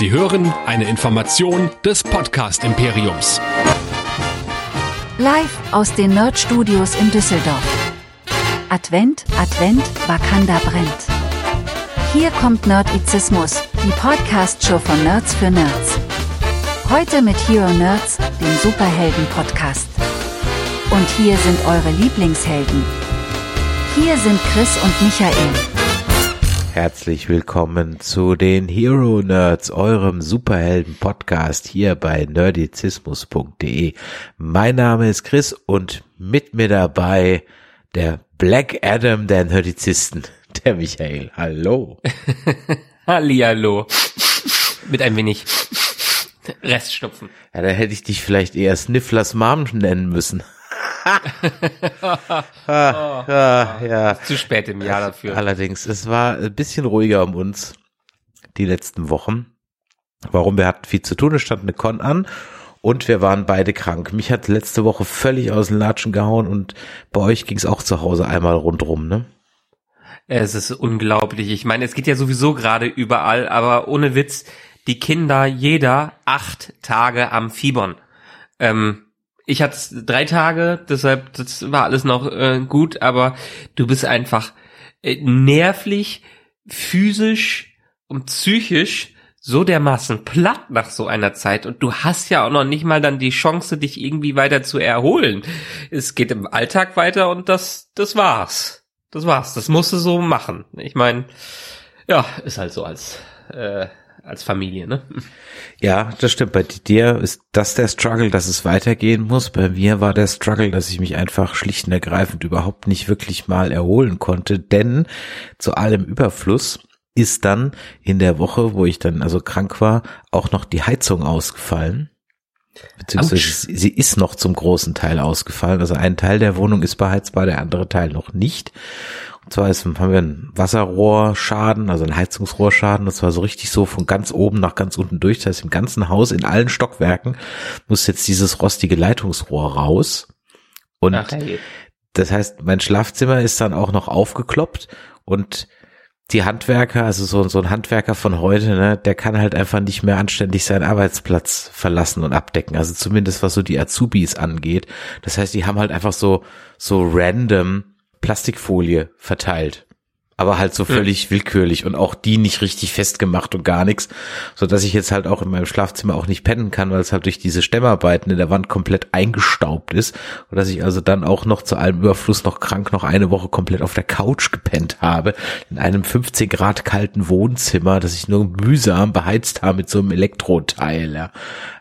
Sie hören eine Information des Podcast Imperiums. Live aus den Nerd Studios in Düsseldorf. Advent, Advent, Wakanda brennt. Hier kommt Nerdizismus, die Podcast-Show von Nerds für Nerds. Heute mit Hero Nerds, dem Superhelden-Podcast. Und hier sind eure Lieblingshelden. Hier sind Chris und Michael. Herzlich willkommen zu den Hero Nerds, eurem Superhelden-Podcast hier bei nerdizismus.de. Mein Name ist Chris und mit mir dabei der Black Adam der Nerdizisten, der Michael. Hallo. Hallihallo. Mit ein wenig Reststupfen. Ja, da hätte ich dich vielleicht eher Snifflers Mom nennen müssen. Ah, ah, ja. Zu spät im Jahr dafür. Allerdings, es war ein bisschen ruhiger um uns die letzten Wochen. Warum? Wir hatten viel zu tun, es stand eine Con an und wir waren beide krank. Mich hat letzte Woche völlig aus den Latschen gehauen und bei euch ging es auch zu Hause einmal rundrum, ne? Es ist unglaublich. Ich meine, es geht ja sowieso gerade überall, aber ohne Witz, die Kinder, jeder acht Tage am Fiebern. Ähm, ich hatte drei Tage, deshalb das war alles noch äh, gut, aber du bist einfach äh, nervlich, physisch und psychisch so dermaßen platt nach so einer Zeit und du hast ja auch noch nicht mal dann die Chance, dich irgendwie weiter zu erholen. Es geht im Alltag weiter und das, das war's. Das war's. Das musst du so machen. Ich meine, ja, ist halt so als äh, als Familie, ne? Ja, das stimmt. Bei dir ist das der Struggle, dass es weitergehen muss. Bei mir war der Struggle, dass ich mich einfach schlicht und ergreifend überhaupt nicht wirklich mal erholen konnte, denn zu allem Überfluss ist dann in der Woche, wo ich dann also krank war, auch noch die Heizung ausgefallen. Beziehungsweise Ouch. sie ist noch zum großen Teil ausgefallen. Also ein Teil der Wohnung ist beheizbar, der andere Teil noch nicht. Und zwar ist, haben wir einen Wasserrohrschaden, also einen Heizungsrohrschaden. Das war so richtig so von ganz oben nach ganz unten durch. Das heißt, im ganzen Haus, in allen Stockwerken, muss jetzt dieses rostige Leitungsrohr raus. Und Ach, hey. das heißt, mein Schlafzimmer ist dann auch noch aufgekloppt und die Handwerker, also so, so ein Handwerker von heute, ne, der kann halt einfach nicht mehr anständig seinen Arbeitsplatz verlassen und abdecken. Also zumindest was so die Azubis angeht. Das heißt, die haben halt einfach so, so random Plastikfolie verteilt aber halt so völlig mhm. willkürlich und auch die nicht richtig festgemacht und gar nichts, so dass ich jetzt halt auch in meinem Schlafzimmer auch nicht pennen kann, weil es halt durch diese Stemmarbeiten in der Wand komplett eingestaubt ist und dass ich also dann auch noch zu allem Überfluss noch krank noch eine Woche komplett auf der Couch gepennt habe in einem 15 Grad kalten Wohnzimmer, das ich nur mühsam beheizt habe mit so einem Elektroteil. Ja,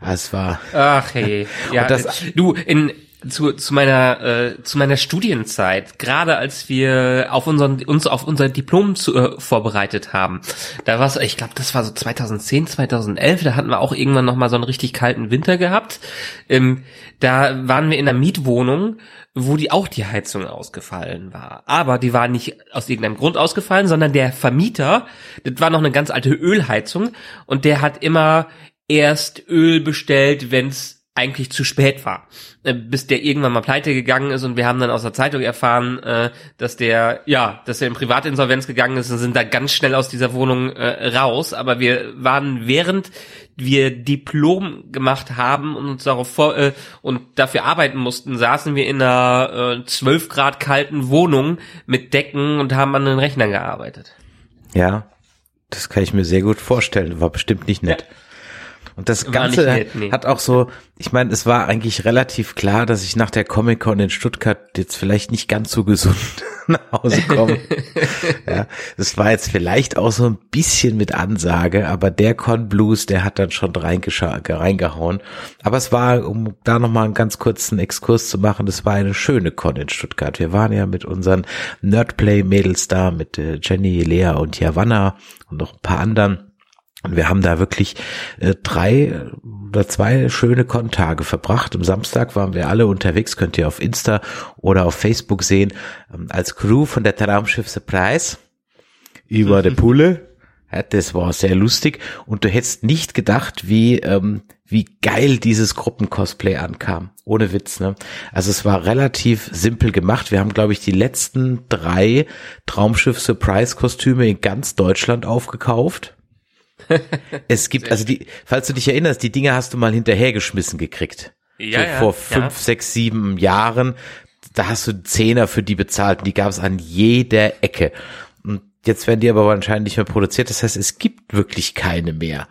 es war. Ach hey, ja, das, du in zu, zu meiner äh, zu meiner Studienzeit, gerade als wir auf unseren uns auf unser Diplom zu, äh, vorbereitet haben, da war ich glaube, das war so 2010, 2011, da hatten wir auch irgendwann noch mal so einen richtig kalten Winter gehabt. Ähm, da waren wir in einer Mietwohnung, wo die auch die Heizung ausgefallen war, aber die war nicht aus irgendeinem Grund ausgefallen, sondern der Vermieter, das war noch eine ganz alte Ölheizung und der hat immer erst Öl bestellt, wenn's eigentlich zu spät war. Äh, bis der irgendwann mal pleite gegangen ist und wir haben dann aus der Zeitung erfahren, äh, dass der, ja, dass er in Privatinsolvenz gegangen ist und sind da ganz schnell aus dieser Wohnung äh, raus. Aber wir waren während wir Diplom gemacht haben und uns darauf vor äh, und dafür arbeiten mussten, saßen wir in einer zwölf äh, Grad kalten Wohnung mit Decken und haben an den Rechnern gearbeitet. Ja, das kann ich mir sehr gut vorstellen. War bestimmt nicht nett. Ja. Und das Ganze nett, nee. hat auch so, ich meine, es war eigentlich relativ klar, dass ich nach der Comic-Con in Stuttgart jetzt vielleicht nicht ganz so gesund nach Hause komme. ja, das war jetzt vielleicht auch so ein bisschen mit Ansage, aber der Con Blues, der hat dann schon reingehauen. Aber es war, um da nochmal einen ganz kurzen Exkurs zu machen, das war eine schöne Con in Stuttgart. Wir waren ja mit unseren Nerdplay-Mädels da, mit äh, Jenny, Lea und Javanna und noch ein paar anderen und wir haben da wirklich äh, drei oder zwei schöne Kontage verbracht. Am Samstag waren wir alle unterwegs, könnt ihr auf Insta oder auf Facebook sehen, ähm, als Crew von der Traumschiff Surprise über der Pulle. Ja, das war sehr lustig und du hättest nicht gedacht, wie ähm, wie geil dieses Gruppencosplay ankam. Ohne Witz, ne? Also es war relativ simpel gemacht. Wir haben, glaube ich, die letzten drei Traumschiff Surprise Kostüme in ganz Deutschland aufgekauft es gibt, also die, falls du dich erinnerst, die Dinge hast du mal hinterhergeschmissen gekriegt. Ja, so ja, vor fünf, ja. sechs, sieben Jahren. Da hast du Zehner für die bezahlt und die gab es an jeder Ecke. Und jetzt werden die aber wahrscheinlich nicht mehr produziert. Das heißt, es gibt wirklich keine mehr.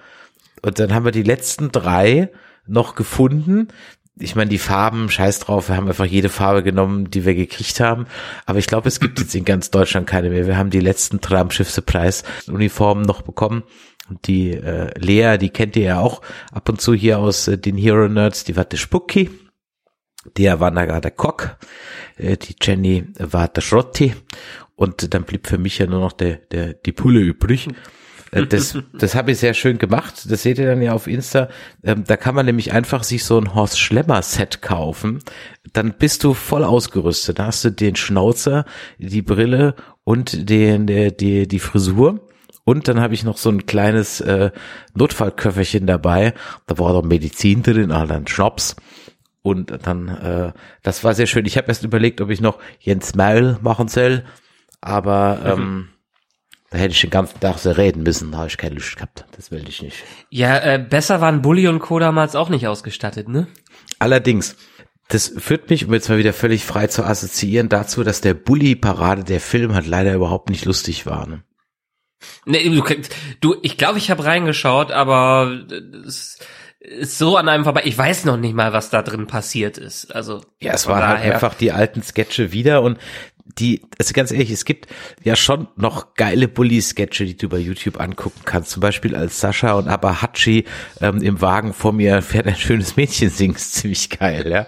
Und dann haben wir die letzten drei noch gefunden. Ich meine, die Farben, scheiß drauf, wir haben einfach jede Farbe genommen, die wir gekriegt haben. Aber ich glaube, es gibt jetzt in ganz Deutschland keine mehr. Wir haben die letzten drei am Schiff Surprise Uniformen noch bekommen. Und die äh, Lea, die kennt ihr ja auch ab und zu hier aus äh, den Hero Nerds, die war der Spucki. Der war da der Kock. Äh, die Jenny war der Schrotti. Und dann blieb für mich ja nur noch der, der, die Pulle übrig. Äh, das, das habe ich sehr schön gemacht. Das seht ihr dann ja auf Insta. Ähm, da kann man nämlich einfach sich so ein Horst Schlemmer Set kaufen. Dann bist du voll ausgerüstet. Da hast du den Schnauzer, die Brille und den, der, die, die Frisur. Und dann habe ich noch so ein kleines äh, Notfallköfferchen dabei. Da war doch Medizin drin, ah, dann Schnaps. Und dann, äh, das war sehr schön. Ich habe erst überlegt, ob ich noch Jens Meul machen soll. Aber ähm, mhm. Da hätte ich den ganzen Tag so reden müssen, da habe ich keine Lust gehabt. Das will ich nicht. Ja, äh, besser waren Bully und Co. damals auch nicht ausgestattet, ne? Allerdings, das führt mich, um jetzt mal wieder völlig frei zu assoziieren, dazu, dass der Bully-Parade, der Film, hat leider überhaupt nicht lustig war. Ne? Nee, du, du ich glaube, ich habe reingeschaut, aber es ist so an einem vorbei. Ich weiß noch nicht mal, was da drin passiert ist. Also ja, es waren halt einfach die alten Sketche wieder und die, also ganz ehrlich, es gibt ja schon noch geile Bully-Sketche, die du bei YouTube angucken kannst. Zum Beispiel als Sascha und Abahachi ähm, im Wagen vor mir fährt ein schönes Mädchen singt, ziemlich geil, ja.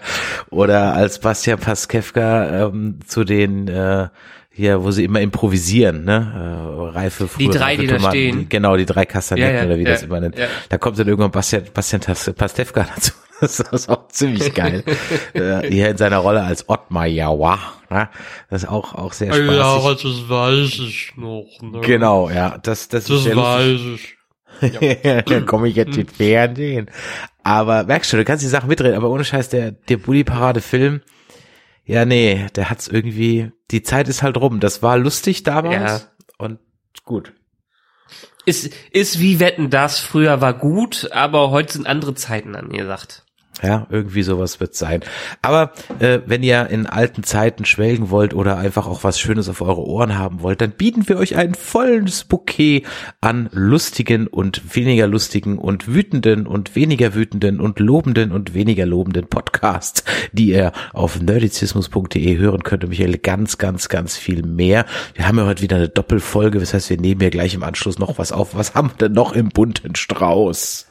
Oder als Bastian Paskevka ähm, zu den äh, hier, wo sie immer improvisieren, ne? Reife, Die drei, die Tomaten, da stehen. Die, genau, die drei Kastanetten ja, ja, oder wie ja, das immer nennt. Da kommt dann irgendwann Bastian, Bastian Pastewka dazu. Das ist auch ziemlich geil. äh, hier in seiner Rolle als Ottmar Jawa. Ne? Das ist auch, auch sehr spaßig. Ja, das weiß ich noch. Ne? Genau, ja. Das, das, das ist weiß ich. Ja. Dann komme ich jetzt in Fernsehen. Aber merkst du, du kannst die Sachen mitreden, aber ohne Scheiß, der, der Bully-Parade-Film, ja, nee, der hat's irgendwie, die Zeit ist halt rum. Das war lustig damals ja. und gut. Ist, ist wie Wetten das, früher war gut, aber heute sind andere Zeiten angesagt. Ja, irgendwie sowas wird sein. Aber äh, wenn ihr in alten Zeiten schwelgen wollt oder einfach auch was Schönes auf eure Ohren haben wollt, dann bieten wir euch ein volles Bouquet an lustigen und weniger lustigen und wütenden und weniger wütenden und lobenden und weniger lobenden Podcasts, die ihr auf nerdizismus.de hören könnt. Und Michael, ganz, ganz, ganz viel mehr. Wir haben ja heute wieder eine Doppelfolge, das heißt, wir nehmen ja gleich im Anschluss noch was auf. Was haben wir denn noch im bunten Strauß?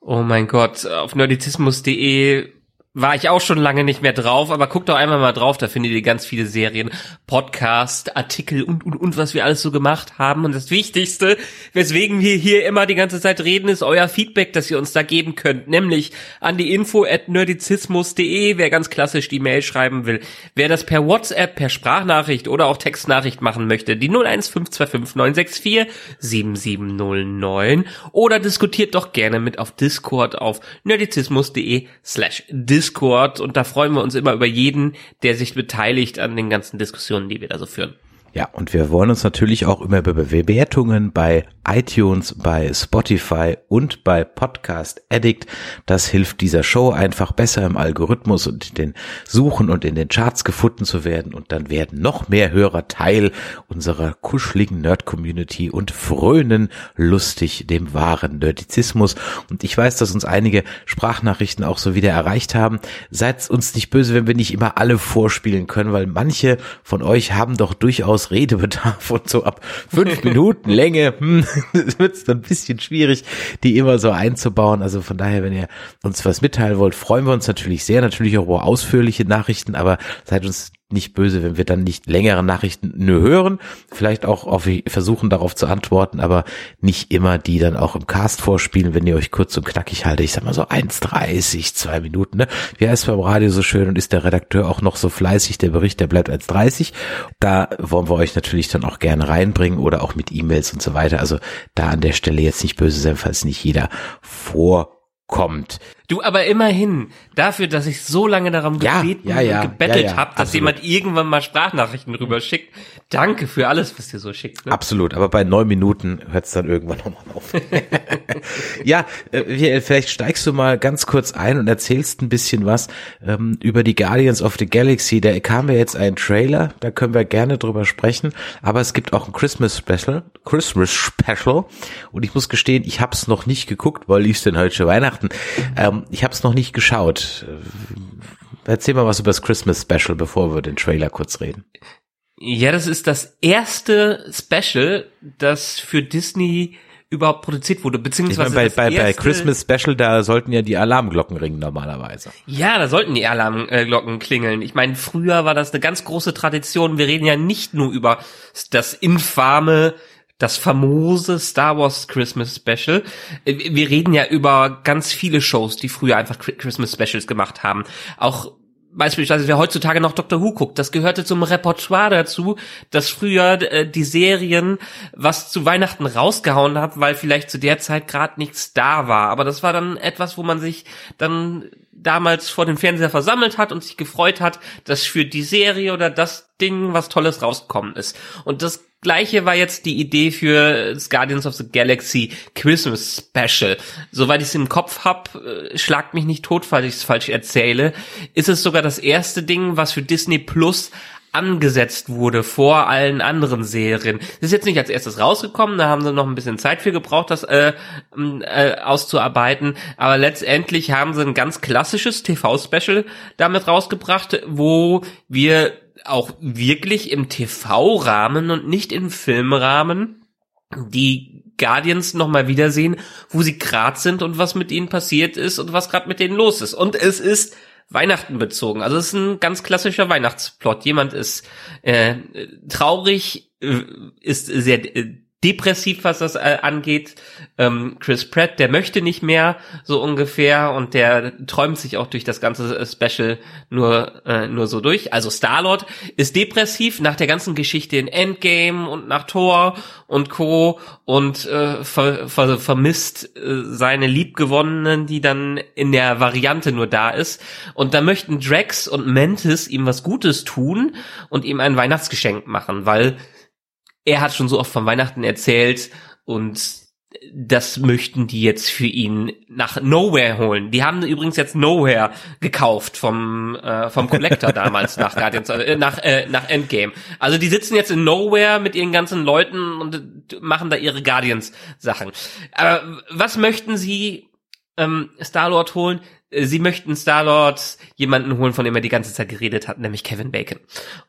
Oh mein Gott, auf nerdizismus.de war ich auch schon lange nicht mehr drauf, aber guckt doch einmal mal drauf, da findet ihr ganz viele Serien, Podcast, Artikel und, und, und, was wir alles so gemacht haben. Und das Wichtigste, weswegen wir hier immer die ganze Zeit reden, ist euer Feedback, das ihr uns da geben könnt, nämlich an die info at nerdizismus.de, wer ganz klassisch die Mail schreiben will. Wer das per WhatsApp, per Sprachnachricht oder auch Textnachricht machen möchte, die 01525 7709 oder diskutiert doch gerne mit auf Discord auf nerdizismus.de slash Discord. Discord und da freuen wir uns immer über jeden, der sich beteiligt an den ganzen Diskussionen, die wir da so führen. Ja, und wir wollen uns natürlich auch immer über Bewertungen bei iTunes, bei Spotify und bei Podcast Addict. Das hilft dieser Show einfach besser im Algorithmus und in den Suchen und in den Charts gefunden zu werden. Und dann werden noch mehr Hörer Teil unserer kuscheligen Nerd-Community und frönen lustig dem wahren Nerdizismus. Und ich weiß, dass uns einige Sprachnachrichten auch so wieder erreicht haben. Seid uns nicht böse, wenn wir nicht immer alle vorspielen können, weil manche von euch haben doch durchaus Redebedarf und so ab fünf Minuten Länge hm, wird es dann ein bisschen schwierig, die immer so einzubauen. Also von daher, wenn ihr uns was mitteilen wollt, freuen wir uns natürlich sehr, natürlich auch über ausführliche Nachrichten, aber seid uns nicht böse, wenn wir dann nicht längere Nachrichten nur hören, vielleicht auch auf, versuchen darauf zu antworten, aber nicht immer die dann auch im Cast vorspielen, wenn ihr euch kurz und knackig haltet. Ich sag mal so 1,30, zwei Minuten, ne? Wie heißt beim Radio so schön und ist der Redakteur auch noch so fleißig, der Bericht, der bleibt 1,30. Da wollen wir euch natürlich dann auch gerne reinbringen oder auch mit E-Mails und so weiter. Also da an der Stelle jetzt nicht böse sein, falls nicht jeder vor kommt. Du, aber immerhin, dafür, dass ich so lange darum Ja, gebeten ja, ja, und gebettelt ja, habe, dass absolut. jemand irgendwann mal Sprachnachrichten rüber schickt. Danke für alles, was ihr so schickt. Ne? Absolut, aber bei neun Minuten hört es dann irgendwann nochmal auf. ja, äh, vielleicht steigst du mal ganz kurz ein und erzählst ein bisschen was ähm, über die Guardians of the Galaxy. Da kam ja jetzt ein Trailer, da können wir gerne drüber sprechen, aber es gibt auch ein Christmas Special, Christmas Special und ich muss gestehen, ich habe es noch nicht geguckt, weil ist denn heute schon Weihnachten. Ähm, ich habe es noch nicht geschaut. Äh, Erzähl mal was über das Christmas Special, bevor wir den Trailer kurz reden. Ja, das ist das erste Special, das für Disney überhaupt produziert wurde, Ich beziehungsweise bei, das bei, bei erste, Christmas Special, da sollten ja die Alarmglocken ringen normalerweise. Ja, da sollten die Alarmglocken klingeln. Ich meine, früher war das eine ganz große Tradition. Wir reden ja nicht nur über das infame, das famose Star Wars Christmas Special. Äh, Wir reden ja über ganz viele Shows, die früher einfach Chri- Christmas Specials gemacht haben. Auch Beispielsweise, wer heutzutage noch Doctor Who guckt, das gehörte zum Repertoire dazu, dass früher äh, die Serien was zu Weihnachten rausgehauen hat, weil vielleicht zu der Zeit gerade nichts da war. Aber das war dann etwas, wo man sich dann damals vor dem Fernseher versammelt hat und sich gefreut hat, dass für die Serie oder das Ding was Tolles rausgekommen ist. Und das Gleiche war jetzt die Idee für das Guardians of the Galaxy Christmas Special. Soweit ich es im Kopf hab, äh, schlagt mich nicht tot, falls ich es falsch erzähle, ist es sogar das erste Ding, was für Disney Plus angesetzt wurde vor allen anderen Serien. Das ist jetzt nicht als erstes rausgekommen, da haben sie noch ein bisschen Zeit für gebraucht, das äh, äh, auszuarbeiten, aber letztendlich haben sie ein ganz klassisches TV-Special damit rausgebracht, wo wir auch wirklich im TV-Rahmen und nicht im Filmrahmen die Guardians nochmal wiedersehen, wo sie grad sind und was mit ihnen passiert ist und was gerade mit denen los ist. Und es ist Weihnachten bezogen. Also es ist ein ganz klassischer Weihnachtsplot. Jemand ist äh, traurig, äh, ist sehr äh, depressiv, was das äh, angeht. Ähm, Chris Pratt, der möchte nicht mehr, so ungefähr, und der träumt sich auch durch das ganze äh, Special nur äh, nur so durch. Also Star-Lord ist depressiv nach der ganzen Geschichte in Endgame und nach Thor und Co. und äh, ver, ver, vermisst äh, seine Liebgewonnenen, die dann in der Variante nur da ist. Und da möchten Drax und Mantis ihm was Gutes tun und ihm ein Weihnachtsgeschenk machen, weil er hat schon so oft von Weihnachten erzählt und das möchten die jetzt für ihn nach Nowhere holen. Die haben übrigens jetzt Nowhere gekauft vom äh, vom Collector damals nach Guardians äh, nach äh, nach Endgame. Also die sitzen jetzt in Nowhere mit ihren ganzen Leuten und machen da ihre Guardians Sachen. Aber was möchten sie ähm, Star Lord holen? Äh, Sie möchten Star-Lord jemanden holen, von dem er die ganze Zeit geredet hat, nämlich Kevin Bacon.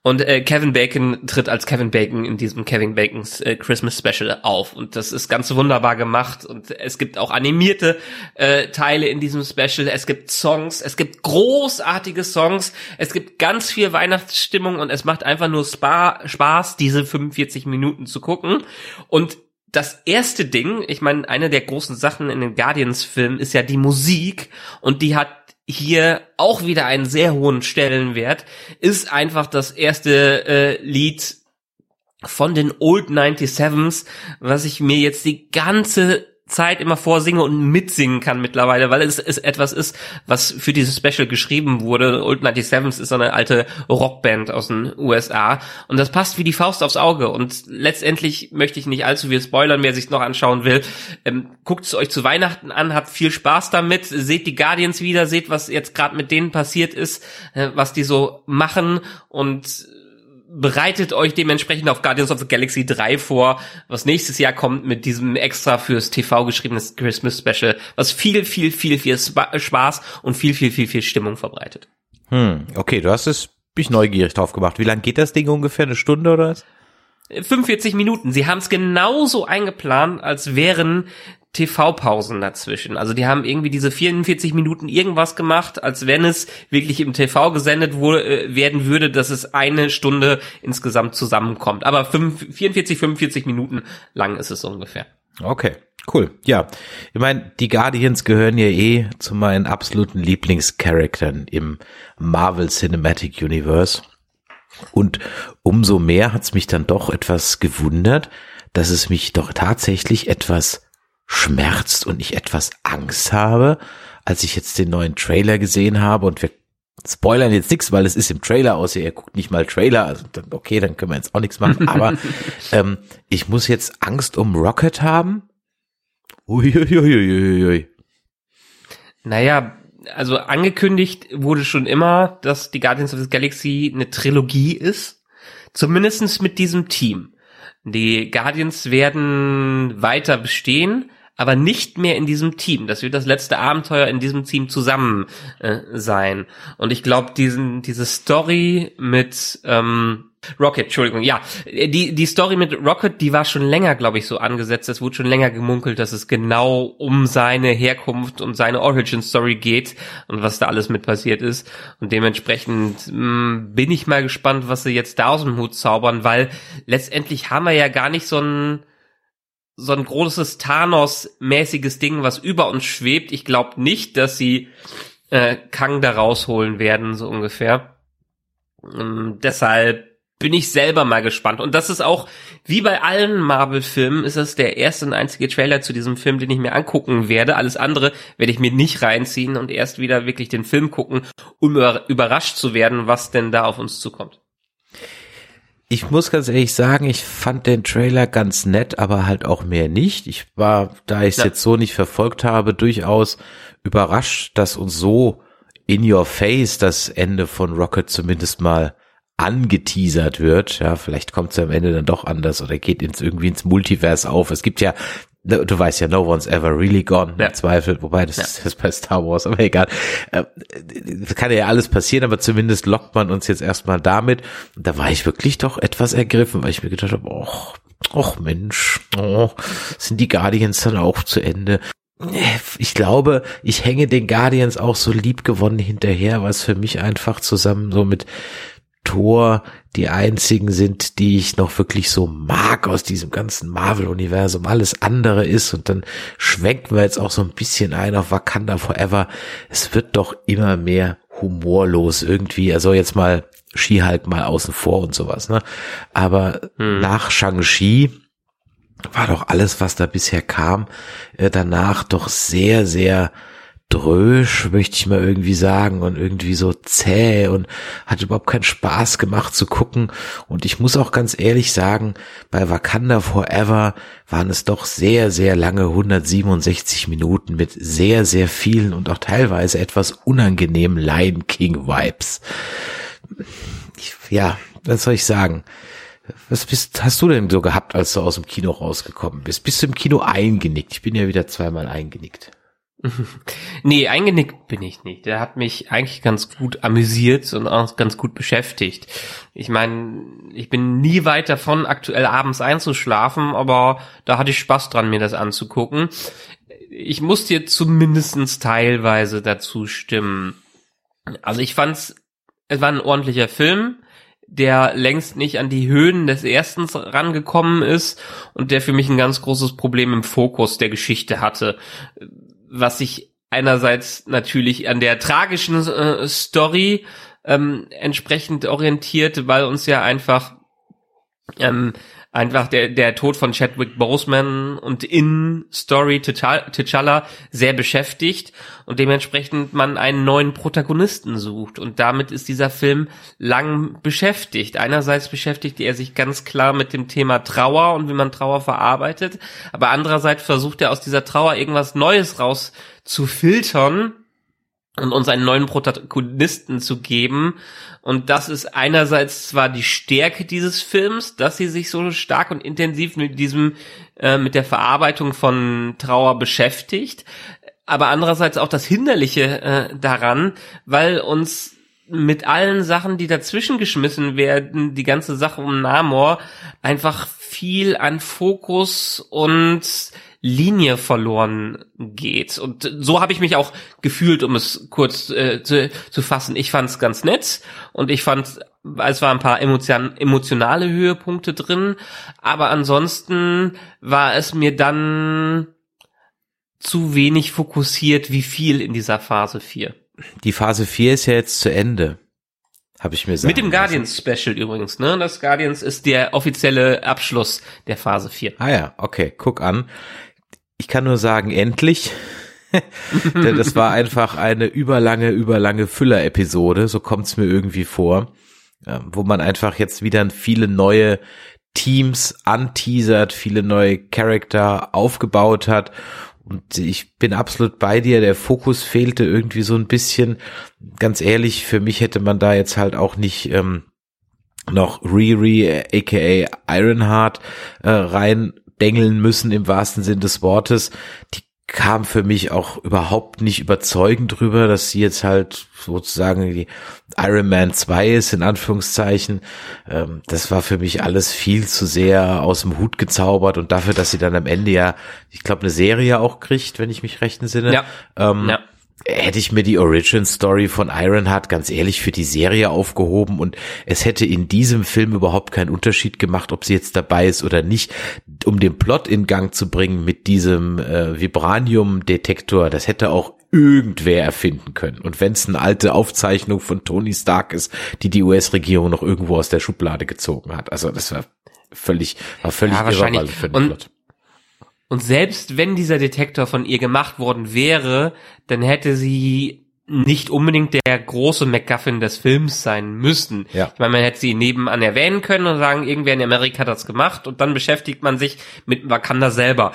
Und äh, Kevin Bacon tritt als Kevin Bacon in diesem Kevin Bacons äh, Christmas Special auf. Und das ist ganz wunderbar gemacht. Und es gibt auch animierte äh, Teile in diesem Special. Es gibt Songs, es gibt großartige Songs, es gibt ganz viel Weihnachtsstimmung und es macht einfach nur Spa Spaß, diese 45 Minuten zu gucken. Und das erste Ding, ich meine, eine der großen Sachen in den Guardians-Filmen ist ja die Musik und die hat hier auch wieder einen sehr hohen Stellenwert, ist einfach das erste äh, Lied von den Old 97s, was ich mir jetzt die ganze Zeit immer vorsinge und mitsingen kann mittlerweile, weil es, es etwas ist, was für dieses Special geschrieben wurde. Old 97s ist so eine alte Rockband aus den USA und das passt wie die Faust aufs Auge und letztendlich möchte ich nicht allzu viel spoilern, wer sich noch anschauen will. Ähm, Guckt es euch zu Weihnachten an, habt viel Spaß damit, seht die Guardians wieder, seht, was jetzt gerade mit denen passiert ist, äh, was die so machen und bereitet euch dementsprechend auf Guardians of the Galaxy 3 vor, was nächstes Jahr kommt mit diesem extra fürs TV geschriebenes Christmas Special, was viel, viel, viel, viel Spa- Spaß und viel, viel, viel, viel Stimmung verbreitet. Hm, okay, du hast es mich neugierig drauf gemacht. Wie lang geht das Ding ungefähr? Eine Stunde oder was? 45 Minuten. Sie haben es genauso eingeplant, als wären TV-Pausen dazwischen. Also die haben irgendwie diese 44 Minuten irgendwas gemacht, als wenn es wirklich im TV gesendet wurde, äh, werden würde, dass es eine Stunde insgesamt zusammenkommt. Aber fünf, 44, 45 Minuten lang ist es ungefähr. Okay, cool. Ja, ich meine, die Guardians gehören ja eh zu meinen absoluten Lieblingscharakteren im Marvel Cinematic Universe. Und umso mehr hat's mich dann doch etwas gewundert, dass es mich doch tatsächlich etwas schmerzt und ich etwas Angst habe, als ich jetzt den neuen Trailer gesehen habe und wir spoilern jetzt nichts, weil es ist im Trailer, außer ihr guckt nicht mal Trailer, also dann, okay, dann können wir jetzt auch nichts machen, aber ähm, ich muss jetzt Angst um Rocket haben? Uiuiuiui. Naja, also angekündigt wurde schon immer, dass die Guardians of the Galaxy eine Trilogie ist. Zumindestens mit diesem Team. Die Guardians werden weiter bestehen, aber nicht mehr in diesem Team. Das wird das letzte Abenteuer in diesem Team zusammen äh, sein. Und ich glaube, diesen diese Story mit ähm, Rocket, Entschuldigung, ja, die die Story mit Rocket, die war schon länger, glaube ich, so angesetzt. Es wurde schon länger gemunkelt, dass es genau um seine Herkunft und seine Origin Story geht und was da alles mit passiert ist. Und dementsprechend mh, mm, bin ich mal gespannt, was sie jetzt da aus dem Hut zaubern, weil letztendlich haben wir ja gar nicht so ein so ein großes Thanos-mäßiges Ding, was über uns schwebt. Ich glaube nicht, dass sie äh, Kang da rausholen werden, so ungefähr. Ähm, deshalb bin ich selber mal gespannt. Und das ist auch, wie bei allen Marvel-Filmen, ist das der erste und einzige Trailer zu diesem Film, den ich mir angucken werde. Alles andere werde ich mir nicht reinziehen und erst wieder wirklich den Film gucken, um überrascht zu werden, was denn da auf uns zukommt. Ich muss ganz ehrlich sagen, ich fand den Trailer ganz nett, aber halt auch mehr nicht. Ich war, da ich es ja. jetzt so nicht verfolgt habe, durchaus überrascht, dass uns so in your face das Ende von Rocket zumindest mal angeteasert wird. Ja, vielleicht kommt es am Ende dann doch anders oder geht ins irgendwie ins Multiverse auf. Es gibt ja Du weißt ja, no one's ever really gone, ja. im Zweifel, wobei das ja. ist jetzt bei Star Wars, aber egal. Das äh, kann ja alles passieren, aber zumindest lockt man uns jetzt erstmal damit. Und da war ich wirklich doch etwas ergriffen, weil ich mir gedacht habe, och, och Mensch, oh, sind die Guardians dann auch zu Ende? Ich glaube, ich hänge den Guardians auch so lieb gewonnen hinterher, was für mich einfach zusammen so mit Tor die einzigen sind, die ich noch wirklich so mag aus diesem ganzen Marvel-Universum. Alles andere ist und dann schwenken wir jetzt auch so ein bisschen ein auf Wakanda Forever. Es wird doch immer mehr humorlos irgendwie. Also jetzt mal Ski-Hulk mal außen vor und sowas, ne? Aber hm. nach Shang-Chi war doch alles, was da bisher kam, äh, danach doch sehr, sehr drösch, möchte ich mal irgendwie sagen, und irgendwie so zäh und hat überhaupt keinen Spaß gemacht zu gucken. Und ich muss auch ganz ehrlich sagen, bei Wakanda Forever waren es doch sehr, sehr lange 167 Minuten mit sehr, sehr vielen und auch teilweise etwas unangenehmen Lion King Vibes. Ich, ja, was soll ich sagen? Was bist, hast du denn so gehabt, als du aus dem Kino rausgekommen bist? Bist du im Kino eingenickt? Ich bin ja wieder zweimal eingenickt. nee, eingenickt bin ich nicht. Der hat mich eigentlich ganz gut amüsiert und auch ganz gut beschäftigt. Ich meine, ich bin nie weit davon, aktuell abends einzuschlafen, aber da hatte ich Spaß dran, mir das anzugucken. Ich muss dir zumindestens teilweise dazu stimmen. Also ich fand's, es war ein ordentlicher Film der längst nicht an die Höhen des ersten rangekommen ist und der für mich ein ganz großes Problem im Fokus der Geschichte hatte was sich einerseits natürlich an der tragischen äh, Story ähm, entsprechend orientiert, weil uns ja einfach ähm, einfach der, der Tod von Chadwick Boseman und in Story T'Challa sehr beschäftigt und dementsprechend man einen neuen Protagonisten sucht. Und damit ist dieser Film lang beschäftigt. Einerseits beschäftigt er sich ganz klar mit dem Thema Trauer und wie man Trauer verarbeitet, aber andererseits versucht er aus dieser Trauer irgendwas Neues raus zu filtern und uns einen neuen Protagonisten zu geben. Und das ist einerseits zwar die Stärke dieses Films, dass sie sich so stark und intensiv mit diesem, äh, mit der Verarbeitung von Trauer beschäftigt, aber andererseits auch das Hinderliche äh, daran, weil uns mit allen Sachen, die dazwischen geschmissen werden, die ganze Sache um Namor einfach viel an Fokus und Linie verloren geht. Und so habe ich mich auch gefühlt, um es kurz äh, zu, zu fassen. Ich fand es ganz nett und ich fand, es waren ein paar emotion, emotionale Höhepunkte drin, aber ansonsten war es mir dann zu wenig fokussiert, wie viel in dieser Phase 4. Die Phase 4 ist ja jetzt zu Ende. Habe ich mir sagen Mit dem Guardians Special übrigens, ne? Das Guardians ist der offizielle Abschluss der Phase 4. Ah ja, okay, guck an ich kann nur sagen, endlich. Denn das war einfach eine überlange, überlange Füller-Episode, so kommt's mir irgendwie vor, wo man einfach jetzt wieder viele neue Teams anteasert, viele neue Charakter aufgebaut hat. Und ich bin absolut bei dir, der Fokus fehlte irgendwie so ein bisschen. Ganz ehrlich, für mich hätte man da jetzt halt auch nicht ähm, noch Riri, aka Ironheart, äh, rein dengeln müssen im wahrsten Sinn des Wortes. Die kam für mich auch überhaupt nicht überzeugend drüber, dass sie jetzt halt sozusagen die Iron Man 2 ist, in Anführungszeichen. Ähm, das war für mich alles viel zu sehr aus dem Hut gezaubert und dafür, dass sie dann am Ende ja, ich glaube, eine Serie auch kriegt, wenn ich mich recht entsinne. Ja. Ähm, ja hätte ich mir die Origin Story von Ironheart ganz ehrlich für die Serie aufgehoben und es hätte in diesem Film überhaupt keinen Unterschied gemacht, ob sie jetzt dabei ist oder nicht, um den Plot in Gang zu bringen mit diesem äh, Vibranium-Detektor. Das hätte auch irgendwer erfinden können. Und wenn es eine alte Aufzeichnung von Tony Stark ist, die die US-Regierung noch irgendwo aus der Schublade gezogen hat. Also das war völlig, war völlig ja, irrelevant für den Plot. Und selbst wenn dieser Detektor von ihr gemacht worden wäre, dann hätte sie nicht unbedingt der große MacGuffin des Films sein müssen. Ja. Ich meine, man hätte sie nebenan erwähnen können und sagen, irgendwer in Amerika hat das gemacht und dann beschäftigt man sich mit Wakanda selber.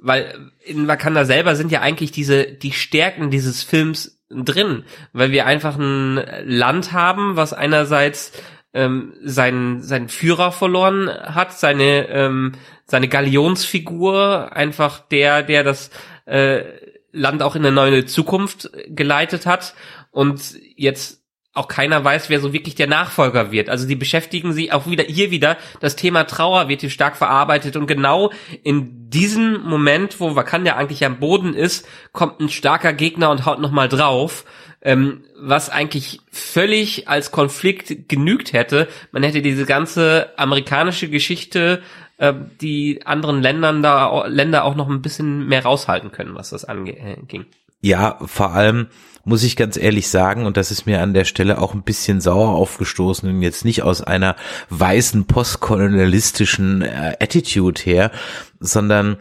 Weil in Wakanda selber sind ja eigentlich diese, die Stärken dieses Films drin, weil wir einfach ein Land haben, was einerseits ähm, seinen, seinen Führer verloren hat, seine, ähm, seine Galionsfigur, einfach der, der das äh, Land auch in eine neue Zukunft geleitet hat. Und jetzt auch keiner weiß, wer so wirklich der Nachfolger wird. Also die beschäftigen sich auch wieder hier wieder, das Thema Trauer wird hier stark verarbeitet und genau in diesem Moment, wo Wakanda eigentlich am Boden ist, kommt ein starker Gegner und haut nochmal drauf ähm, was eigentlich völlig als Konflikt genügt hätte. Man hätte diese ganze amerikanische Geschichte, äh, die anderen Ländern da Länder auch noch ein bisschen mehr raushalten können, was das anging. Ja, vor allem muss ich ganz ehrlich sagen, und das ist mir an der Stelle auch ein bisschen sauer aufgestoßen und jetzt nicht aus einer weißen postkolonialistischen äh, Attitude her, sondern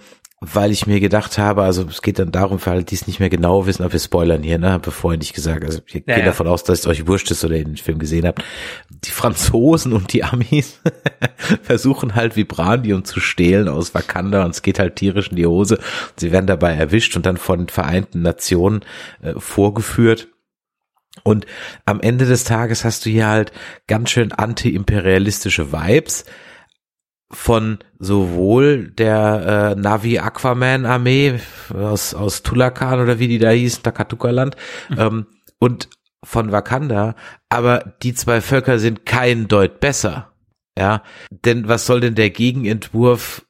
weil ich mir gedacht habe, also es geht dann darum, für alle, die es nicht mehr genau wissen, ob wir spoilern hier, ne, habe vorhin nicht gesagt, also ich ja, gehe ja. davon aus, dass es euch wurscht ist oder ihr den Film gesehen habt. Die Franzosen und die Amis versuchen halt Vibranium zu stehlen aus Wakanda und es geht halt tierisch in die Hose. Sie werden dabei erwischt und dann von den Vereinten Nationen äh, vorgeführt. Und am Ende des Tages hast du hier halt ganz schön anti-imperialistische Vibes von sowohl der äh, Navi Aquaman Armee aus, aus Tulakan oder wie die da hießen, Takatuka-Land, mhm. ähm, und von Wakanda, aber die zwei Völker sind kein Deut besser. Ja, denn was soll denn der Gegenentwurf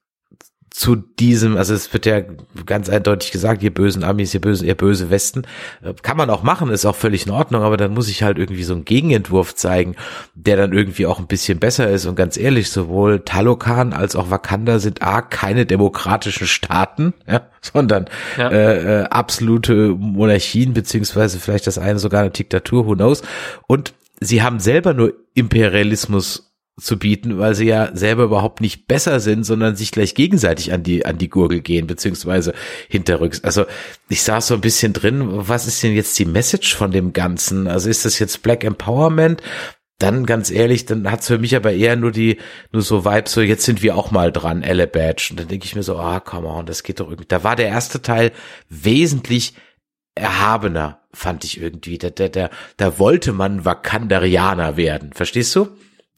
zu diesem, also es wird ja ganz eindeutig gesagt, ihr bösen Amis, ihr bösen, ihr böse Westen, äh, kann man auch machen, ist auch völlig in Ordnung, aber dann muss ich halt irgendwie so einen Gegenentwurf zeigen, der dann irgendwie auch ein bisschen besser ist. Und ganz ehrlich, sowohl Talokan als auch Wakanda sind A, keine demokratischen Staaten, ja, sondern ja. Äh, äh, absolute Monarchien, beziehungsweise vielleicht das eine sogar eine Diktatur, who knows, und sie haben selber nur Imperialismus zu bieten, weil sie ja selber überhaupt nicht besser sind, sondern sich gleich gegenseitig an die, an die Gurgel gehen, beziehungsweise hinterrücks. Also ich saß so ein bisschen drin, was ist denn jetzt die Message von dem Ganzen? Also ist das jetzt Black Empowerment? Dann ganz ehrlich, dann hat's für mich aber eher nur die, nur so Vibes, so jetzt sind wir auch mal dran, Elle Badge. Und dann denke ich mir so, ah, oh, come on, das geht doch irgendwie. Da war der erste Teil wesentlich erhabener, fand ich irgendwie. Da, da, da, da wollte man Wakandarianer werden. Verstehst du?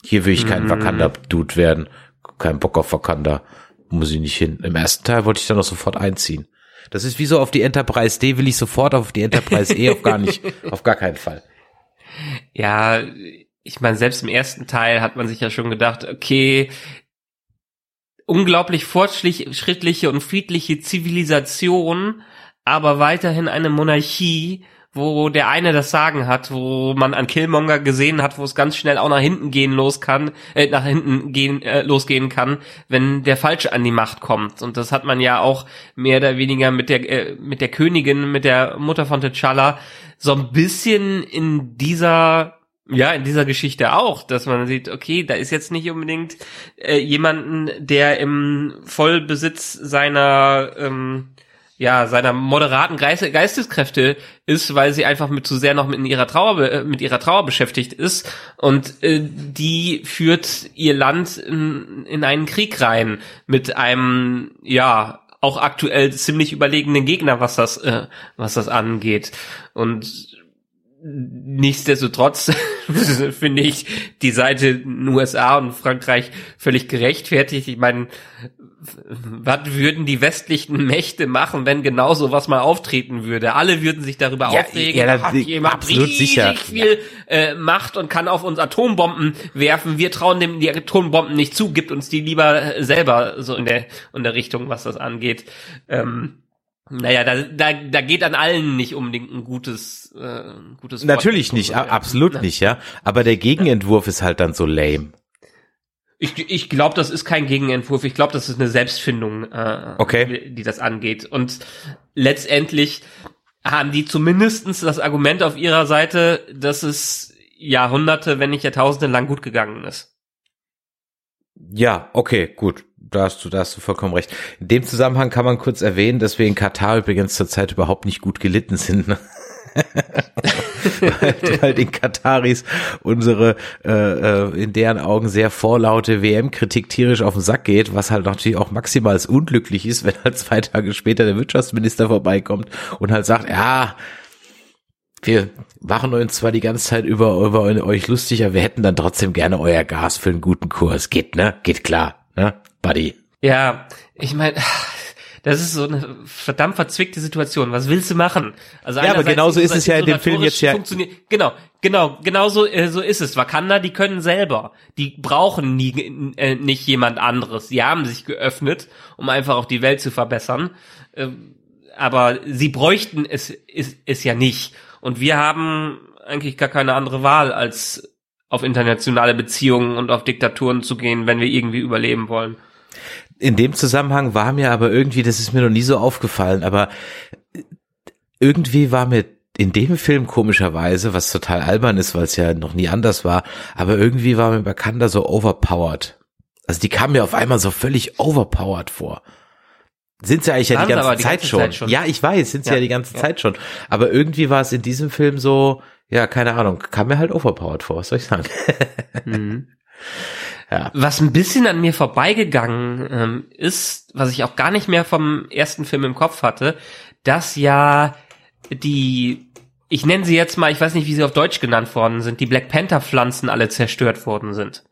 Hier will ich kein mhm. Wakanda-Dude werden. Kein Bock auf Wakanda. Muss ich nicht hin. Im ersten Teil wollte ich dann auch sofort einziehen. Das ist wie so auf die Enterprise D will ich sofort auf die Enterprise E auf gar nicht, auf gar keinen Fall. Ja, ich meine, selbst im ersten Teil hat man sich ja schon gedacht, okay, unglaublich fortschrittliche und friedliche Zivilisation, aber weiterhin eine Monarchie, wo der eine das Sagen hat, wo man an Killmonger gesehen hat, wo es ganz schnell auch nach hinten gehen los kann, äh, nach hinten gehen äh, losgehen kann, wenn der Falsche an die Macht kommt. Und das hat man ja auch mehr oder weniger mit der äh, mit der Königin, mit der Mutter von T'Challa so ein bisschen in dieser ja, in dieser Geschichte auch, dass man sieht, okay, da ist jetzt nicht unbedingt äh, jemanden, der im Vollbesitz seiner ähm, ja, seiner moderaten Geiste, Geisteskräfte ist, weil sie einfach mit zu sehr noch mit ihrer Trauer, äh, mit ihrer Trauer beschäftigt ist und äh, die führt ihr Land in, in einen Krieg rein mit einem, ja, auch aktuell ziemlich überlegenen Gegner, was das, äh, was das angeht. Und nichtsdestotrotz finde ich die Seite in den USA und Frankreich völlig gerechtfertigt. Ich meine, was würden die westlichen Mächte machen, wenn genau so was mal auftreten würde? Alle würden sich darüber Ja, aufregen. ja, da hat jemand riesig sicher. viel äh, Macht und kann auf uns Atombomben werfen. Wir trauen dem die Atombomben nicht zu, gibt uns die lieber selber so in der in der Richtung, was das angeht. Ähm, naja, da, da, da geht an allen nicht unbedingt ein gutes, äh, gutes Wort Natürlich nicht, um, a- ja. absolut Ja. nicht, ja. Aber der Gegenentwurf ist halt dann so lame. Ich, ich glaube, das ist kein Gegenentwurf. Ich glaube, das ist eine Selbstfindung, äh, Okay. die das angeht. Und letztendlich haben die zumindestens das Argument auf ihrer Seite, dass es Jahrhunderte, wenn nicht Jahrtausende lang gut gegangen ist. Ja, okay, gut. Da hast du, da hast du vollkommen recht. In dem Zusammenhang kann man kurz erwähnen, dass wir in Katar übrigens zurzeit überhaupt nicht gut gelitten sind. Ne? weil, weil den Kataris unsere äh, äh, in deren Augen sehr vorlaute WM-Kritik tierisch auf den Sack geht, was halt natürlich auch maximal unglücklich ist, wenn halt zwei Tage später der Wirtschaftsminister vorbeikommt und halt sagt, ja, wir machen uns zwar die ganze Zeit über, über euch lustig, aber wir hätten dann trotzdem gerne euer Gas für einen guten Kurs. Geht, ne? Geht klar, ne? Buddy. Ja, ich meine, das ist so eine verdammt verzwickte Situation. Was willst du machen? Also Ja, aber genauso ist es ja in dem Film jetzt ja- funktioniert- Genau, genau, genau so, äh, so ist es. Wakanda, die können selber. Die brauchen nie, äh, nicht jemand anderes. Die haben sich geöffnet, um einfach auch die Welt zu verbessern. Ähm, aber sie bräuchten es, es, es ja nicht. Und wir haben eigentlich gar keine andere Wahl, als auf internationale Beziehungen und auf Diktaturen zu gehen, wenn wir irgendwie überleben wollen. In dem Zusammenhang war mir aber irgendwie, das ist mir noch nie so aufgefallen, aber irgendwie war mir in dem Film komischerweise, was total albern ist, weil es ja noch nie anders war, aber irgendwie war mir Wakanda so overpowered. Also die kam mir auf einmal so völlig overpowered vor. Sind sie eigentlich ja die ganze, die Zeit, ganze schon. Zeit schon. Ja, ich weiß, sind sie ja, Ja, die ganze ja. Zeit schon. Aber irgendwie war es in diesem Film so, ja, keine Ahnung, kam mir halt overpowered vor, was soll ich sagen? Ja. Was ein bisschen an mir vorbeigegangen ähm, ist, was ich auch gar nicht mehr vom ersten Film im Kopf hatte, dass ja die, ich nenne sie jetzt mal, ich weiß nicht, wie sie auf Deutsch genannt worden sind, die Black Panther Pflanzen alle zerstört worden sind.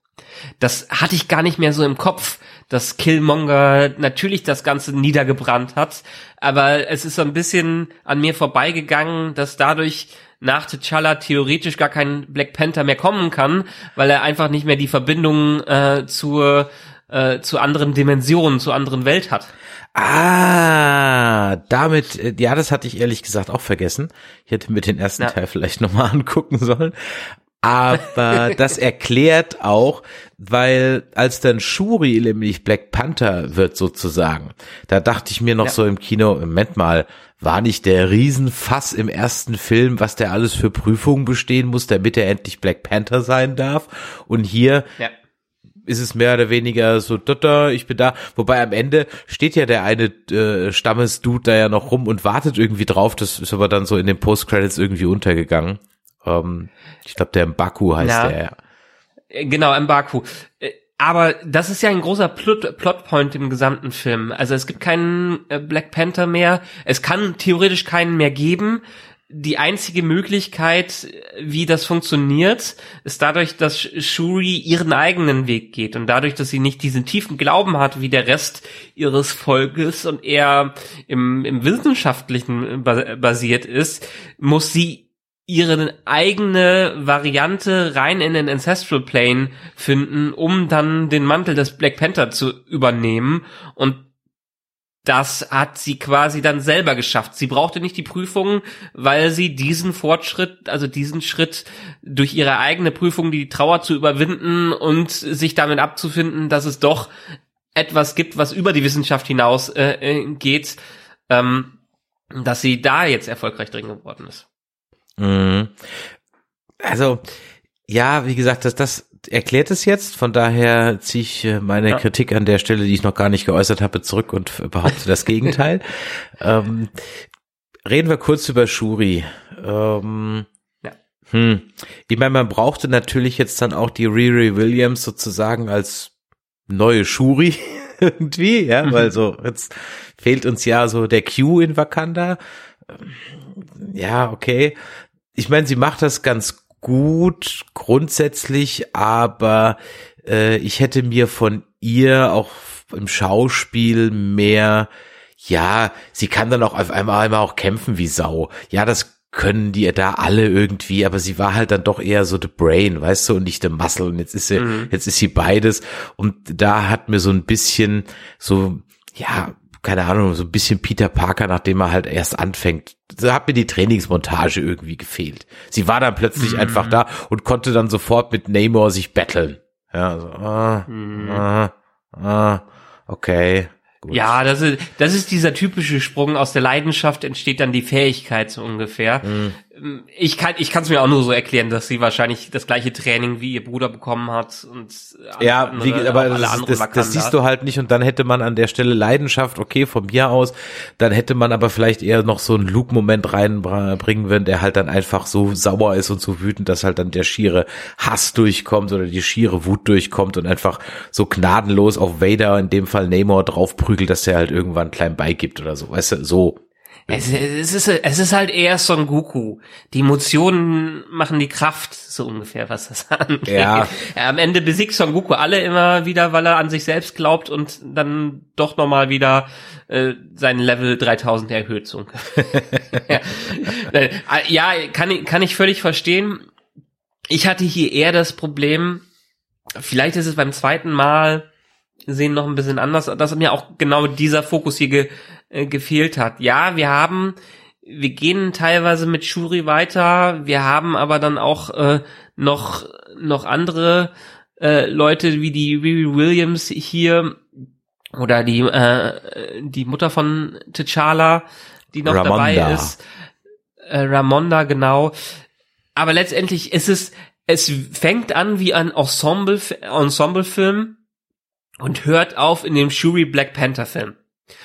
Das hatte ich gar nicht mehr so im Kopf, dass Killmonger natürlich das Ganze niedergebrannt hat, aber es ist so ein bisschen an mir vorbeigegangen, dass dadurch nach T'Challa theoretisch gar kein Black Panther mehr kommen kann, weil er einfach nicht mehr die Verbindung äh, zur äh, zu anderen Dimensionen, zu anderen Welt hat. Ah, damit, äh, ja, das hatte ich ehrlich gesagt auch vergessen. Ich hätte mir den ersten Ja. Teil vielleicht nochmal angucken sollen. Aber das erklärt auch, weil als dann Shuri nämlich Black Panther wird sozusagen, da dachte ich mir noch Ja. so im Kino, Moment mal, war nicht der Riesenfass im ersten Film, was der alles für Prüfungen bestehen muss, damit er endlich Black Panther sein darf? Und hier Ja. ist es mehr oder weniger so, da, ich bin da. Wobei am Ende steht ja der eine äh, Stammesdude da ja noch rum und wartet irgendwie drauf. Das ist aber dann so in den Post-Credits irgendwie untergegangen. Ähm, ich glaube, der Baku heißt Ja. der. ja. Äh, Genau, Mbaku. Äh, Aber das ist ja ein großer Plot Plotpoint im gesamten Film. Also es gibt keinen äh, Black Panther mehr. Es kann theoretisch keinen mehr geben. Die einzige Möglichkeit, äh, wie das funktioniert, ist dadurch, dass Sh- Shuri ihren eigenen Weg geht und dadurch, dass sie nicht diesen tiefen Glauben hat wie der Rest ihres Volkes und eher im, im wissenschaftlichen ba- basiert ist, muss sie ihre eigene Variante rein in den Ancestral Plane finden, um dann den Mantel des Black Panther zu übernehmen und das hat sie quasi dann selber geschafft. Sie brauchte nicht die Prüfung, weil sie diesen Fortschritt, also diesen Schritt durch ihre eigene Prüfung, die Trauer zu überwinden und sich damit abzufinden, dass es doch etwas gibt, was über die Wissenschaft hinaus äh, äh, geht, ähm, dass sie da jetzt erfolgreich drin geworden ist. Mhm. Also, ja, wie gesagt, das, das, erklärt es jetzt, von daher ziehe ich äh, meine ja. Kritik an der Stelle, die ich noch gar nicht geäußert habe, zurück und behaupte das Gegenteil. ähm, reden wir kurz über Shuri. Ähm, ja. hm. Ich meine, man brauchte natürlich jetzt dann auch die Riri Williams sozusagen als neue Shuri irgendwie, ja, mhm. weil so jetzt fehlt uns ja so der Q in Wakanda. Ja, okay. Ich meine, sie macht das ganz gut grundsätzlich, aber äh, ich hätte mir von ihr auch im Schauspiel mehr, ja, sie kann dann auch auf einmal, einmal auch kämpfen wie Sau. Ja, das können die da alle irgendwie, aber sie war halt dann doch eher so the brain, weißt du, und nicht the muscle. Und jetzt ist sie, mhm. jetzt ist sie beides. Und da hat mir so ein bisschen so, ja, keine Ahnung, so ein bisschen Peter Parker, nachdem er halt erst anfängt. Da hat mir die Trainingsmontage irgendwie gefehlt. Sie war dann plötzlich mhm. einfach da und konnte dann sofort mit Namor sich battlen. Ja, so, ah, mhm. ah, ah, okay. Gut. Ja, das ist, das ist dieser typische Sprung aus der Leidenschaft entsteht dann die Fähigkeit so ungefähr. Mhm ich kann ich kann es mir auch nur so erklären, dass sie wahrscheinlich das gleiche Training wie ihr Bruder bekommen hat und ja, andere, wie, aber das, das, das, siehst du halt nicht und dann hätte man an der Stelle Leidenschaft, okay, von mir aus, dann hätte man aber vielleicht eher noch so einen Luke-Moment reinbringen, wenn der halt dann einfach so sauer ist und so wütend, dass halt dann der schiere Hass durchkommt oder die schiere Wut durchkommt und einfach so gnadenlos auf Vader, in dem Fall Namor, draufprügelt, dass er halt irgendwann klein beigibt oder so, weißt du, so es, es, ist, es ist halt eher Son Goku. Die Emotionen machen die Kraft, so ungefähr, was das angeht. Ja. Am Ende besiegt Son Goku alle immer wieder, weil er an sich selbst glaubt und dann doch nochmal wieder äh, sein Level 3000 erhöht. So ja. Äh, ja, kann, ich kann ich völlig verstehen. Ich hatte hier eher das Problem, vielleicht ist es beim zweiten Mal sehen noch ein bisschen anders, dass mir auch genau dieser Fokus hier ge, äh, gefehlt hat. Ja, wir haben, wir gehen teilweise mit Shuri weiter, wir haben aber dann auch äh, noch noch andere äh, Leute wie die Riri Williams hier oder die äh, die Mutter von T'Challa, die noch Ramonda. dabei ist. Äh, Ramonda, genau. Aber letztendlich ist es, es fängt an wie ein Ensemble, Ensemble-Film und hört auf in dem Shuri Black Panther Film.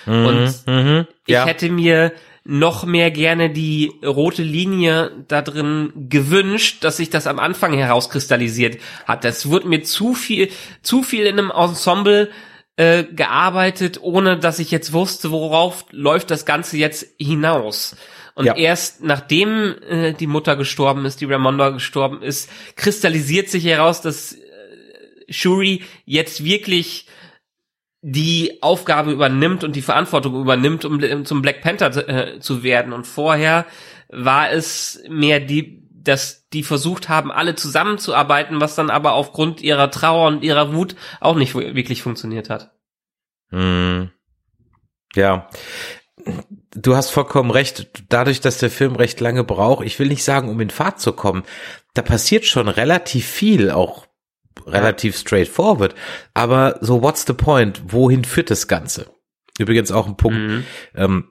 Mhm, und mhm, ich ja. hätte mir noch mehr gerne die rote Linie da drin gewünscht, dass sich das am Anfang herauskristallisiert hat. Das wird mir zu viel, zu viel in einem Ensemble äh, gearbeitet, ohne dass ich jetzt wusste, worauf läuft das Ganze jetzt hinaus. Und ja. erst nachdem äh, die Mutter gestorben ist, die Ramonda gestorben ist, kristallisiert sich heraus, dass Shuri jetzt wirklich die Aufgabe übernimmt und die Verantwortung übernimmt, um zum Black Panther äh, zu werden. Und vorher war es mehr die, dass die versucht haben, alle zusammenzuarbeiten, was dann aber aufgrund ihrer Trauer und ihrer Wut auch nicht wirklich funktioniert hat. Hm. Ja. Du hast vollkommen recht. Dadurch, dass der Film recht lange braucht, ich will nicht sagen, um in Fahrt zu kommen, da passiert schon relativ viel, auch relativ straightforward. Aber so, what's the point? Wohin führt das Ganze? Übrigens auch ein Punkt, mhm. ähm,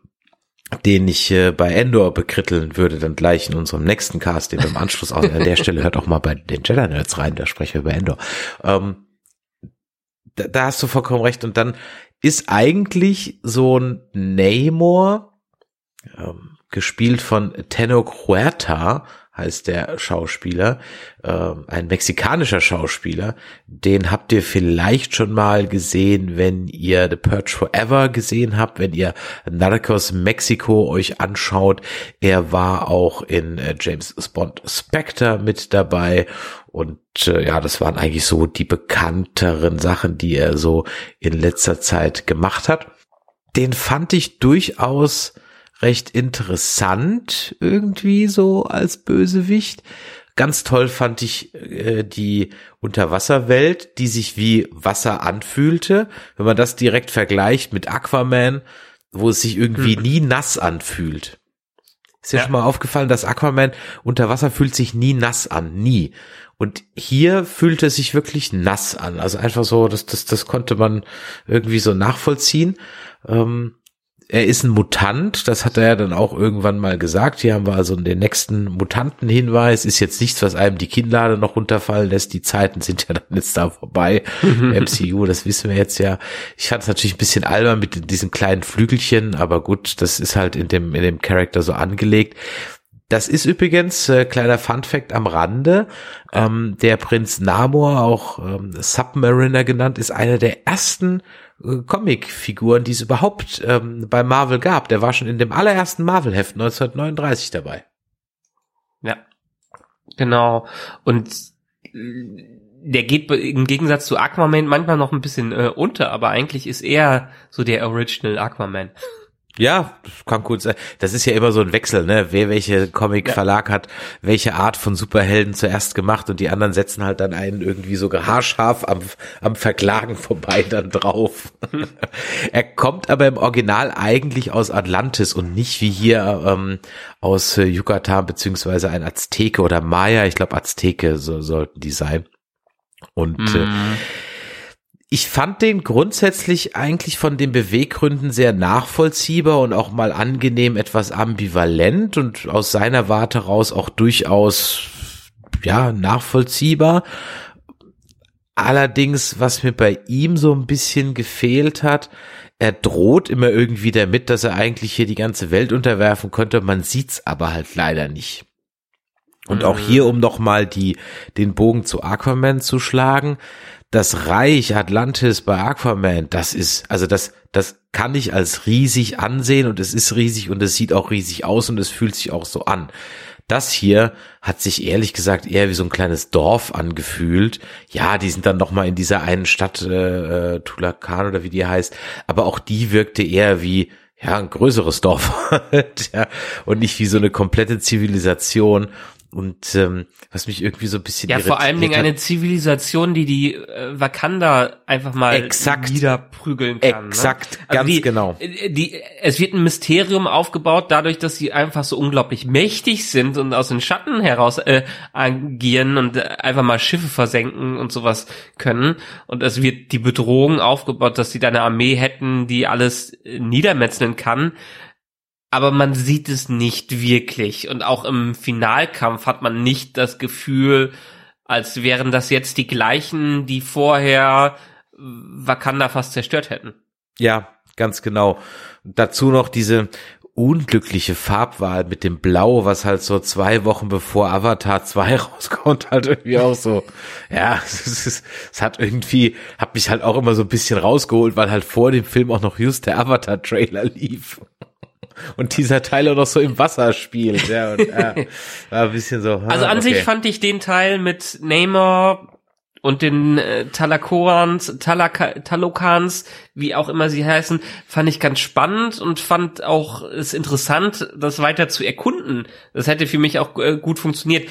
den ich äh, bei Endor bekritteln würde, dann gleich in unserem nächsten Cast, den wir im Anschluss auch an der Stelle hört auch mal bei den Jedi Nerds rein, da sprechen wir über Endor. Ähm, da, da hast du vollkommen recht. Und dann ist eigentlich so ein Namor, ähm, gespielt von Tenno Huerta, heißt der Schauspieler, äh, ein mexikanischer Schauspieler. Den habt ihr vielleicht schon mal gesehen, wenn ihr The Purge Forever gesehen habt, wenn ihr Narcos Mexico euch anschaut. Er war auch in äh, James Bond Spectre mit dabei und äh, ja, das waren eigentlich so die bekannteren Sachen, die er so in letzter Zeit gemacht hat. Den fand ich durchaus recht interessant irgendwie so als Bösewicht. Ganz toll fand ich äh, die Unterwasserwelt, die sich wie Wasser anfühlte. Wenn man das direkt vergleicht mit Aquaman, wo es sich irgendwie hm. nie nass anfühlt. Ist ja, ja schon mal aufgefallen, dass Aquaman unter Wasser fühlt sich nie nass an, nie. Und hier fühlte es sich wirklich nass an. Also einfach so, das, das, das konnte man irgendwie so nachvollziehen. Ähm, er ist ein Mutant, das hat er ja dann auch irgendwann mal gesagt. Hier haben wir also den nächsten Mutantenhinweis. Ist jetzt nichts, was einem die Kinnlade noch runterfallen lässt. Die Zeiten sind ja dann jetzt da vorbei. MCU, das wissen wir jetzt ja. Ich fand es natürlich ein bisschen albern mit diesen kleinen Flügelchen, aber gut, das ist halt in dem, in dem Charakter so angelegt. Das ist übrigens, äh, kleiner Funfact am Rande, ähm, der Prinz Namor, auch ähm, Submariner genannt, ist einer der ersten äh, Comicfiguren, die es überhaupt ähm, bei Marvel gab. Der war schon in dem allerersten Marvel-Heft 1939 dabei. Ja, genau. Und äh, der geht im Gegensatz zu Aquaman manchmal noch ein bisschen äh, unter, aber eigentlich ist er so der Original Aquaman. Ja, das kann gut sein. Das ist ja immer so ein Wechsel, ne? Wer welche Comic-Verlag ja. hat, welche Art von Superhelden zuerst gemacht und die anderen setzen halt dann einen irgendwie so haarscharf am, am Verklagen vorbei dann drauf. er kommt aber im Original eigentlich aus Atlantis und nicht wie hier ähm, aus äh, Yucatan beziehungsweise ein Azteke oder Maya. Ich glaube Azteke so, sollten die sein. Und äh, mhm. äh, ich fand den grundsätzlich eigentlich von den Beweggründen sehr nachvollziehbar und auch mal angenehm etwas ambivalent und aus seiner Warte raus auch durchaus, ja, nachvollziehbar. Allerdings, was mir bei ihm so ein bisschen gefehlt hat, er droht immer irgendwie damit, dass er eigentlich hier die ganze Welt unterwerfen könnte. Man sieht's aber halt leider nicht. Und auch hier, um nochmal die, den Bogen zu Aquaman zu schlagen, das Reich Atlantis bei Aquaman, das ist, also das, das kann ich als riesig ansehen und es ist riesig und es sieht auch riesig aus und es fühlt sich auch so an. Das hier hat sich ehrlich gesagt eher wie so ein kleines Dorf angefühlt. Ja, die sind dann noch mal in dieser einen Stadt äh, äh Tulakan oder wie die heißt, aber auch die wirkte eher wie ja ein größeres Dorf ja, und nicht wie so eine komplette Zivilisation. Und ähm, was mich irgendwie so ein bisschen Ja, vor allen Dingen eine Zivilisation, die die äh, Wakanda einfach mal exakt, niederprügeln kann. Ne? Exakt, ne? also ganz die, genau. Äh, die, es wird ein Mysterium aufgebaut, dadurch, dass sie einfach so unglaublich mächtig sind und aus den Schatten heraus äh, agieren und äh, einfach mal Schiffe versenken und sowas können. Und es wird die Bedrohung aufgebaut, dass sie da eine Armee hätten, die alles äh, niedermetzeln kann aber man sieht es nicht wirklich. Und auch im Finalkampf hat man nicht das Gefühl, als wären das jetzt die gleichen, die vorher Wakanda fast zerstört hätten. Ja, ganz genau. Dazu noch diese unglückliche Farbwahl mit dem Blau, was halt so zwei Wochen bevor Avatar 2 rauskommt, halt irgendwie auch so, ja, es, ist, es hat irgendwie, hat mich halt auch immer so ein bisschen rausgeholt, weil halt vor dem Film auch noch just der Avatar-Trailer lief und dieser Teil auch noch so im Wasser spielt. Ja, und, ja, war ein bisschen so. Also an okay. sich fand ich den Teil mit Neymar und den äh, Talakorans, Talaka, Talokans, wie auch immer sie heißen, fand ich ganz spannend und fand auch es interessant, das weiter zu erkunden. Das hätte für mich auch äh, gut funktioniert.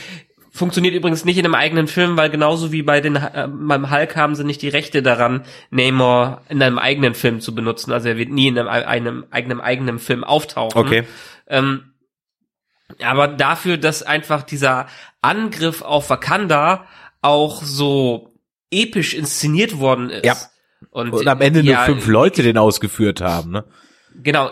Funktioniert übrigens nicht in einem eigenen Film, weil genauso wie bei den äh, beim Hulk haben sie nicht die Rechte daran, Namor in einem eigenen Film zu benutzen. Also er wird nie in einem, einem eigenen eigenen Film auftauchen. Okay. Ähm, aber dafür, dass einfach dieser Angriff auf Wakanda auch so episch inszeniert worden ist. Ja. Und, und am Ende ja, nur fünf Leute den ausgeführt haben, ne? Genau.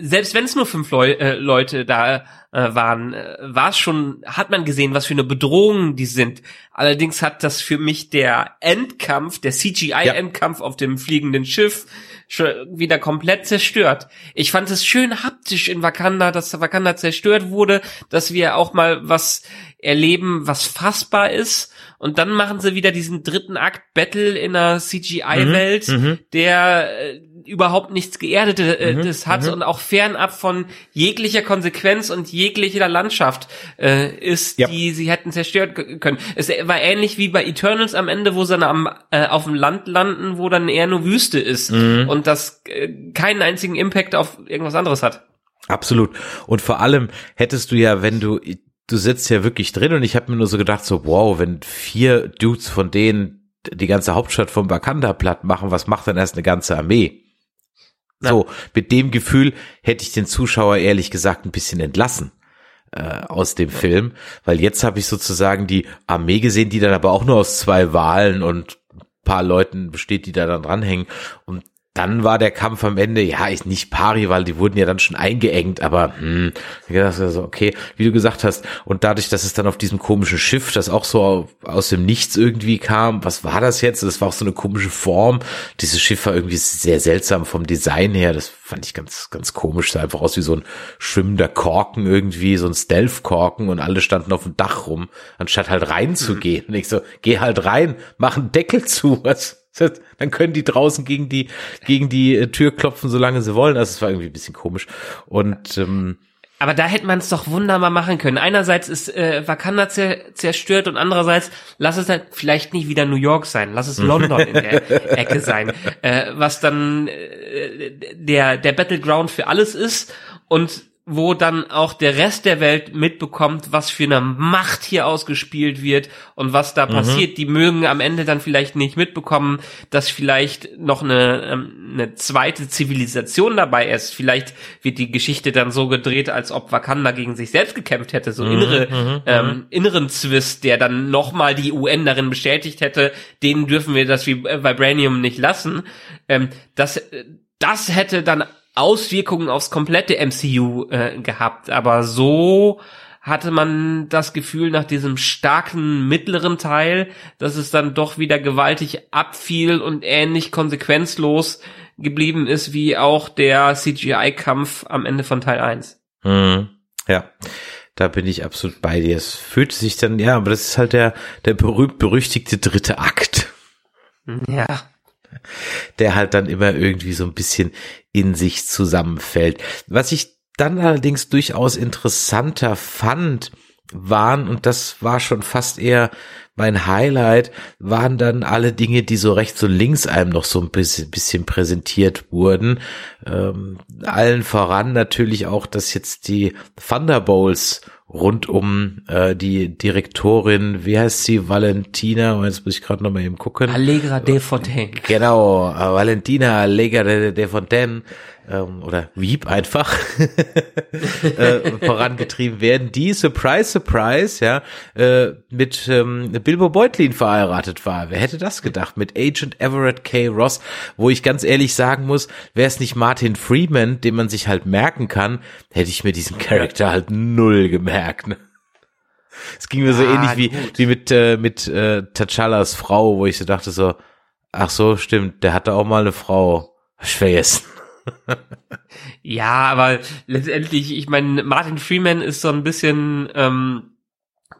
Selbst wenn es nur fünf Leu äh, Leute da äh, waren, äh, war es schon, hat man gesehen, was für eine Bedrohung die sind. Allerdings hat das für mich der Endkampf, der CGI-Endkampf ja. auf dem fliegenden Schiff schon wieder komplett zerstört. Ich fand es schön haptisch in Wakanda, dass Wakanda zerstört wurde, dass wir auch mal was erleben, was fassbar ist. Und dann machen sie wieder diesen dritten Akt Battle in einer CGI-Welt, mhm, mhm, der äh, überhaupt nichts Geerdetes äh, mhm, hat mhm. und auch fernab von jeglicher Konsequenz und jeglicher Landschaft äh, ist, ja. die sie hätten zerstört können. Es war ähnlich wie bei Eternals am Ende, wo sie dann am, äh, auf dem Land landen, wo dann eher nur Wüste ist mhm. und das äh, keinen einzigen Impact auf irgendwas anderes hat. Absolut. Und vor allem hättest du ja, wenn du du sitzt ja wirklich drin und ich habe mir nur so gedacht, so wow, wenn vier Dudes von denen die ganze Hauptstadt von Wakanda platt machen, was macht dann erst eine ganze Armee? Ja. So, mit dem Gefühl hätte ich den Zuschauer ehrlich gesagt ein bisschen entlassen äh, aus dem ja. Film, weil jetzt habe ich sozusagen die Armee gesehen, die dann aber auch nur aus zwei Wahlen und paar Leuten besteht, die da dann dranhängen und dann war der Kampf am Ende, ja, ich nicht pari, weil die wurden ja dann schon eingeengt, aber hm, so, okay, wie du gesagt hast, und dadurch, dass es dann auf diesem komischen Schiff, das auch so aus dem Nichts irgendwie kam, was war das jetzt? Das war auch so eine komische Form. Dieses Schiff war irgendwie sehr seltsam vom Design her, das fand ich ganz, ganz komisch, sah einfach aus wie so ein schwimmender Korken irgendwie, so ein Stealth-Korken und alle standen auf dem Dach rum, anstatt halt reinzugehen. Mhm. Und ich so, geh halt rein, mach einen Deckel zu, was? Dann können die draußen gegen die, gegen die äh, Tür klopfen, solange sie wollen. Also es war irgendwie ein bisschen komisch. Und ähm, aber da hätte man es doch wunderbar machen können. Einerseits ist äh, Wakanda zer zerstört und andererseits lass es halt vielleicht nicht wieder New York sein, lass es London in der Ecke sein, äh, was dann äh, der der Battleground für alles ist und wo dann auch der Rest der Welt mitbekommt, was für eine Macht hier ausgespielt wird und was da mhm. passiert. Die mögen am Ende dann vielleicht nicht mitbekommen, dass vielleicht noch eine, ähm, eine zweite Zivilisation dabei ist. Vielleicht wird die Geschichte dann so gedreht, als ob Wakanda gegen sich selbst gekämpft hätte. So mhm. innere, mhm. ähm, mhm. inneren Zwist, der dann nochmal die UN darin bestätigt hätte, denen dürfen wir das Vibranium nicht lassen. Ähm, das, das hätte dann Auswirkungen aufs komplette MCU äh, gehabt, aber so hatte man das Gefühl nach diesem starken mittleren Teil, dass es dann doch wieder gewaltig abfiel und ähnlich konsequenzlos geblieben ist wie auch der CGI-Kampf am Ende von Teil 1. Hm, ja, da bin ich absolut bei dir. Es fühlt sich dann, ja, aber das ist halt der, der berühmt-berüchtigte dritte Akt. Ja der halt dann immer irgendwie so ein bisschen in sich zusammenfällt. Was ich dann allerdings durchaus interessanter fand, waren, und das war schon fast eher mein Highlight, waren dann alle Dinge, die so rechts und links einem noch so ein bisschen, bisschen präsentiert wurden. Ähm, allen voran natürlich auch, dass jetzt die Thunderbolts rund um äh, die Direktorin, wie heißt sie, Valentina, jetzt muss ich gerade noch mal eben gucken. Allegra de Fontaine. Genau, äh, Valentina Allegra de, de Fontaine ähm, oder Wieb einfach äh, vorangetrieben werden, die, surprise, surprise, ja, äh, mit ähm, Bilbo Beutlin verheiratet war. Wer hätte das gedacht? Mit Agent Everett K. Ross, wo ich ganz ehrlich sagen muss, wäre es nicht Martin Freeman, den man sich halt merken kann, hätte ich mir diesen Charakter halt null gemerkt. Ne? Es ging mir so ah, ähnlich wie, wie mit, äh, mit äh, T'Challas Frau, wo ich so dachte so, ach so, stimmt, der hatte auch mal eine Frau. Vergessen ja, aber letztendlich, ich meine, Martin Freeman ist so ein bisschen ähm,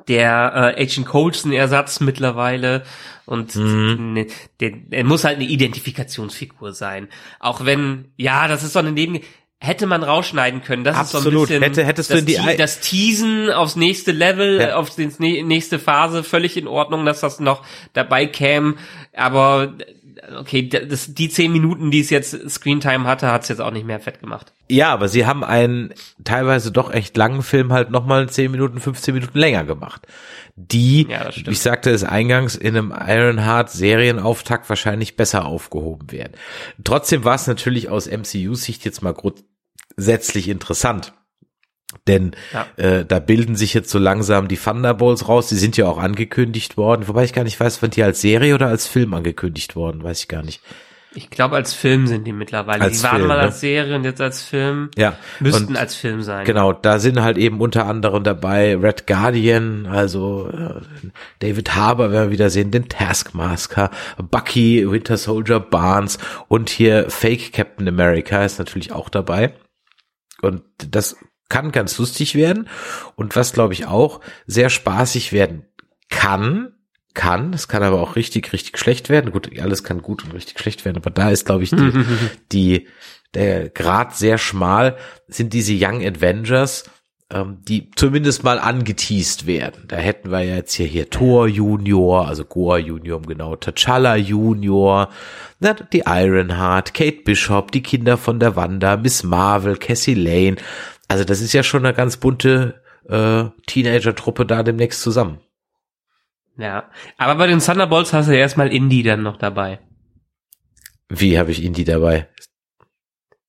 der äh, Agent Coulson-Ersatz mittlerweile und mhm. ne, der, er muss halt eine Identifikationsfigur sein. Auch wenn, ja, das ist so eine Neben hätte man rausschneiden können. Das Absolut. ist so ein bisschen Hätte, hättest das, du die Te das Teasen aufs nächste Level, ja. auf die nächste Phase, völlig in Ordnung, dass das noch dabei käme. Aber okay, das, die zehn Minuten, die es jetzt Screentime hatte, hat es jetzt auch nicht mehr fett gemacht. Ja, aber sie haben einen teilweise doch echt langen Film halt nochmal zehn Minuten, 15 Minuten länger gemacht. Die, ja, ich sagte es eingangs, in einem Ironheart Serienauftakt wahrscheinlich besser aufgehoben werden. Trotzdem war es natürlich aus MCU-Sicht jetzt mal grundsätzlich interessant denn ja. äh, da bilden sich jetzt so langsam die Thunderbolts raus. Die sind ja auch angekündigt worden. Wobei ich gar nicht weiß, wann die als Serie oder als Film angekündigt worden. Weiß ich gar nicht. Ich glaube, als Film sind die mittlerweile. Als die waren Film, mal ne? als Serie und jetzt als Film. Ja. Müssten und als Film sein. Genau, da sind halt eben unter anderem dabei Red Guardian, also äh, David Harbour werden wir wieder sehen, den Taskmaster, Bucky, Winter Soldier, Barnes und hier Fake Captain America ist natürlich auch dabei. Und das kann ganz lustig werden und was glaube ich auch sehr spaßig werden kann, kann, es kann aber auch richtig, richtig schlecht werden. Gut, alles kann gut und richtig schlecht werden, aber da ist glaube ich die, die der Grad sehr schmal, sind diese Young Avengers, ähm, die zumindest mal angeteased werden. Da hätten wir ja jetzt hier, hier Thor Junior, also Goa Junior, genau, T'Challa Junior, na, die Ironheart, Kate Bishop, die Kinder von der Wanda, Miss Marvel, Cassie Lane, also das ist ja schon eine ganz bunte äh, Teenager-Truppe da demnächst zusammen. Ja, aber bei den Thunderbolts hast du ja erstmal Indy dann noch dabei. Wie habe ich Indy dabei?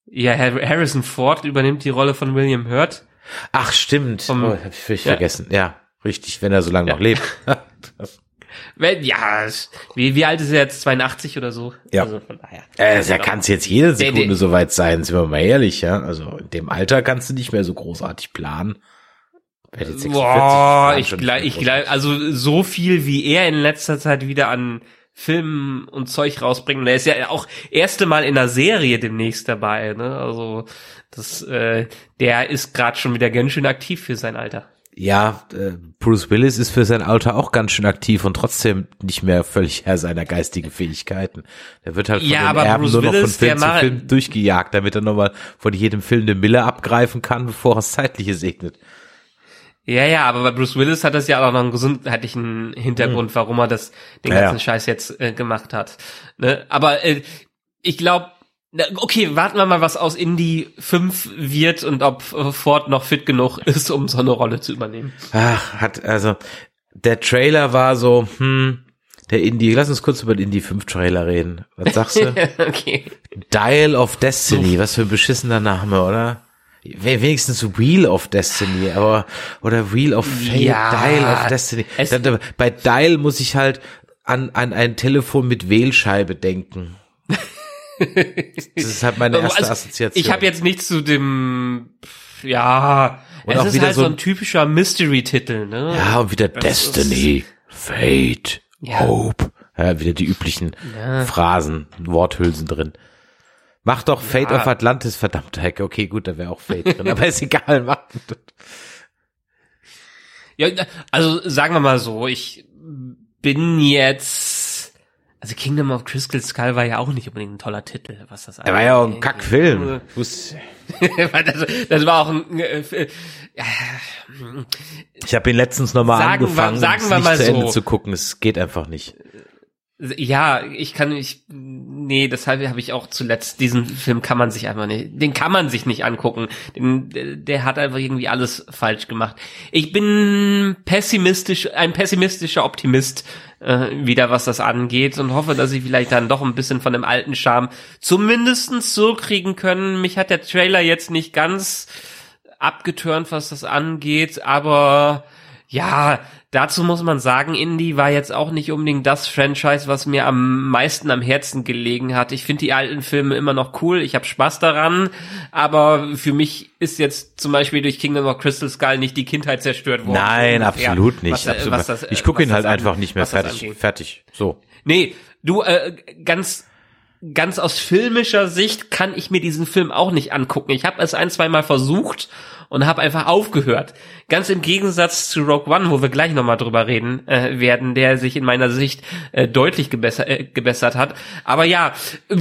Ja, Harrison Ford übernimmt die Rolle von William Hurt. Ach, stimmt. Vom, oh, hab ich völlig ja. vergessen. Ja, richtig, wenn er so lange ja. noch lebt. Wenn, ja, wie, wie alt ist er jetzt? 82 oder so? Ja. Also von daher. Äh, da kann es jetzt jede Sekunde der- soweit sein, sind wir mal ehrlich, ja. Also in dem Alter kannst du nicht mehr so großartig planen. Werd jetzt 46, Boah, ich glaube, ich glaube, also so viel wie er in letzter Zeit wieder an Filmen und Zeug rausbringen. Der ist ja auch erste Mal in einer Serie demnächst dabei, ne? Also das, äh, der ist gerade schon wieder ganz schön aktiv für sein Alter. Ja, äh, Bruce Willis ist für sein Alter auch ganz schön aktiv und trotzdem nicht mehr völlig Herr seiner geistigen Fähigkeiten. Der wird halt von Ja, den aber Erben Bruce nur noch von Willis, Film zu Film durchgejagt, damit er nochmal von jedem Film eine Mille abgreifen kann, bevor er das Zeitliche segnet. Ja, ja, aber bei Bruce Willis hat das ja auch noch einen gesundheitlichen Hintergrund, warum er das den Ja, ganzen ja. Scheiß jetzt äh, gemacht hat. Ne? Aber äh, ich glaube, okay, warten wir mal, was aus Indie 5 wird und ob äh, Ford noch fit genug ist, um so eine Rolle zu übernehmen. Ach, hat, also, der Trailer war so, hm, der Indie, lass uns kurz über den Indie 5 Trailer reden. Was sagst du? okay. Dial of Destiny, was für ein beschissener Name, oder? Wenigstens Wheel of Destiny, aber, oder Wheel of Fate, Ja, Dial of Destiny. bei Dial muss ich halt an, an ein Telefon mit Wählscheibe denken. Das ist halt meine erste Also, Assoziation. Ich habe jetzt nichts zu dem, ja, Und es auch ist wieder halt so so ein- ein typischer Mystery-Titel, ne? Ja, und wieder Destiny, Fate, Ja. Hope. Ja, wieder die üblichen Phrasen, Worthülsen drin. Mach doch Fate Ja. of Atlantis, verdammte Hecke. Okay, gut, da wäre auch Fate drin, aber ist egal, mach. Ja, also sagen wir mal so, ich bin jetzt, also Kingdom of Crystal Skull war ja auch nicht unbedingt ein toller Titel, was das Der war ja auch ein angeht. Kackfilm. Das, das war auch ein, äh, äh, Ich habe ihn letztens nochmal Sagen wir- angefangen, sagen wir mal zu Ende so. zu gucken. Es geht einfach nicht. Ja, ich kann nicht, nee, deshalb habe ich auch zuletzt, diesen Film kann man sich einfach nicht, den kann man sich nicht angucken, den, der- hat einfach irgendwie alles falsch gemacht. Ich bin pessimistisch, ein pessimistischer Optimist, äh, wieder was das angeht und hoffe, dass sie vielleicht dann doch ein bisschen von dem alten Charme zumindestens so kriegen können. Mich hat der Trailer jetzt nicht ganz abgeturnt, was das angeht, aber ja, dazu muss man sagen, Indie war jetzt auch nicht unbedingt das Franchise, was mir am meisten am Herzen gelegen hat. Ich finde die alten Filme immer noch cool, ich habe Spaß daran, aber für mich ist jetzt zum Beispiel durch Kingdom of Crystal Skull nicht die Kindheit zerstört worden. Nein, absolut nicht. was, äh, absolut. was das, ich gucke ihn halt an- einfach nicht mehr fertig. Fertig. So. Nee, du, äh, ganz, ganz aus filmischer Sicht kann ich mir diesen Film auch nicht angucken. Ich habe es ein, zwei Mal versucht und habe einfach aufgehört. Ganz im Gegensatz zu Rogue One, wo wir gleich nochmal drüber reden äh, werden, der sich in meiner Sicht äh, deutlich gebessert, äh, gebessert hat. Aber ja, äh,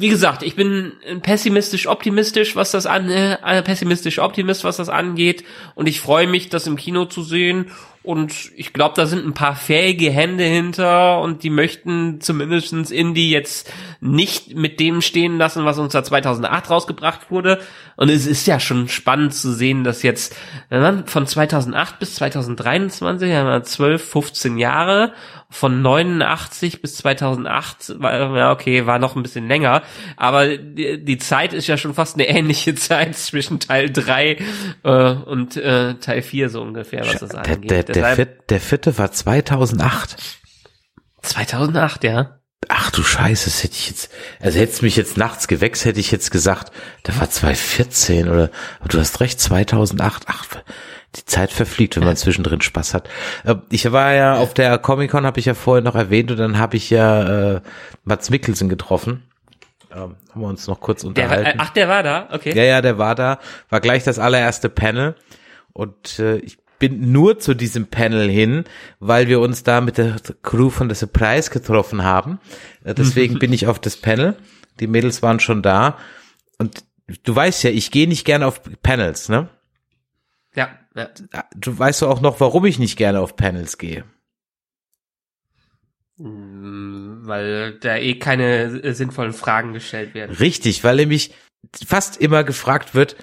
wie gesagt, ich bin pessimistisch optimistisch, was das an äh, pessimistisch Optimist, was das angeht und ich freue mich, das im Kino zu sehen und ich glaube, da sind ein paar fähige Hände hinter und die möchten zumindestens Indie jetzt nicht mit dem stehen lassen, was uns da 2008 rausgebracht wurde und es ist ja schon spannend zu sehen, dass jetzt wenn man von 2008 bis 2023 haben wir 12, 15 Jahre von 89 bis 2008 war ja okay, war noch ein bisschen länger, aber die, die Zeit ist ja schon fast eine ähnliche Zeit zwischen Teil 3 äh, und äh, Teil 4 so ungefähr, was das angeht. Der, der, vierte, der vierte war 2008. 2008, ja. Ach du Scheiße, das hätte ich jetzt, also hättest mich jetzt nachts gewächst, hätte ich jetzt gesagt, der war 2014 oder, aber du hast recht, 2008, ach, die Zeit verfliegt, wenn man zwischendrin Spaß hat. Äh, Ich war ja auf der Comic-Con, habe ich ja vorher noch erwähnt und dann habe ich ja äh, Mats Mikkelsen getroffen. Ähm, haben wir uns noch kurz Der, unterhalten. äh, ach, der war da, okay. Ja, ja, der war da, war gleich das allererste Panel und äh, ich bin nur zu diesem Panel hin, weil wir uns da mit der Crew von der Surprise getroffen haben. Äh, deswegen bin ich auf das Panel. Die Mädels waren schon da und du weißt ja, ich gehe nicht gerne auf Panels, ne? Ja, ja. Du weißt auch noch, warum ich nicht gerne auf Panels gehe. Mm, Weil da eh keine äh, sinnvollen Fragen gestellt werden. Richtig, weil nämlich fast immer gefragt wird,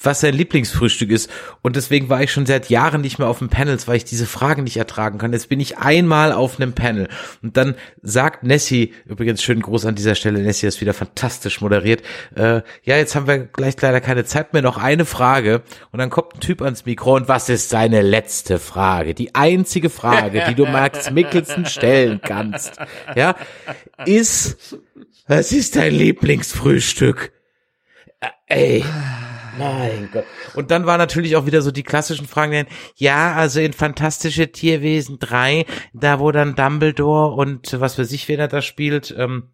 was sein Lieblingsfrühstück ist. Und deswegen war ich schon seit Jahren nicht mehr auf den Panels, weil ich diese Fragen nicht ertragen kann. Jetzt bin ich einmal auf einem Panel und dann sagt Nessie, übrigens schönen Gruß an dieser Stelle, Nessie ist wieder fantastisch moderiert, äh, ja, jetzt haben wir gleich leider keine Zeit mehr, noch eine Frage und dann kommt ein Typ ans Mikro und was ist seine letzte Frage? Die einzige Frage, die du Max Mickelson stellen kannst, ja, ist, was ist dein Lieblingsfrühstück? Äh, ey. Mein Gott. Und dann war natürlich auch wieder so die klassischen Fragen, ja, also in Fantastische Tierwesen 3, da wo dann Dumbledore und was für sich, wen er da spielt, ähm,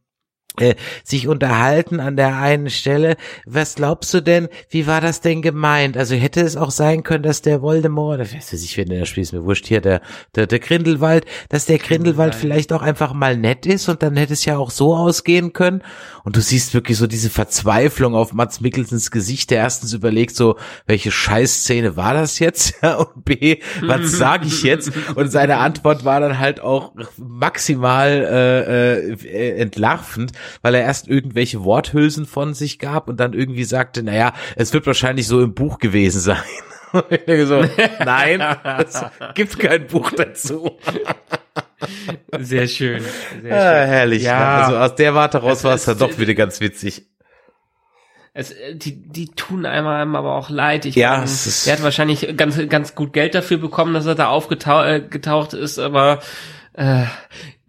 äh, sich unterhalten an der einen Stelle. Was glaubst du denn, wie war das denn gemeint? Also hätte es auch sein können, dass der Voldemort, oder weiß ich, wenn der Spiel ist mir wurscht hier, der, der, der Grindelwald, dass der Grindelwald vielleicht auch einfach mal nett ist und dann hätte es ja auch so ausgehen können. Und du siehst wirklich so diese Verzweiflung auf Mats Mikkelsens Gesicht, der erstens überlegt so, welche Scheißszene war das jetzt? Und B, was sage ich jetzt? Und seine Antwort war dann halt auch maximal äh, äh, entlarvend weil er erst irgendwelche Worthülsen von sich gab und dann irgendwie sagte, naja, es wird wahrscheinlich so im Buch gewesen sein. so, nein, es gibt kein Buch dazu. Sehr schön. Sehr ah, schön. Ah, herrlich. Ja. Also aus der Warte raus war es dann doch wieder ganz witzig. Es, die, die tun einem aber auch leid. Ich ja, meine, er hat wahrscheinlich ganz, ganz gut Geld dafür bekommen, dass er da aufgetaucht äh, ist, aber äh,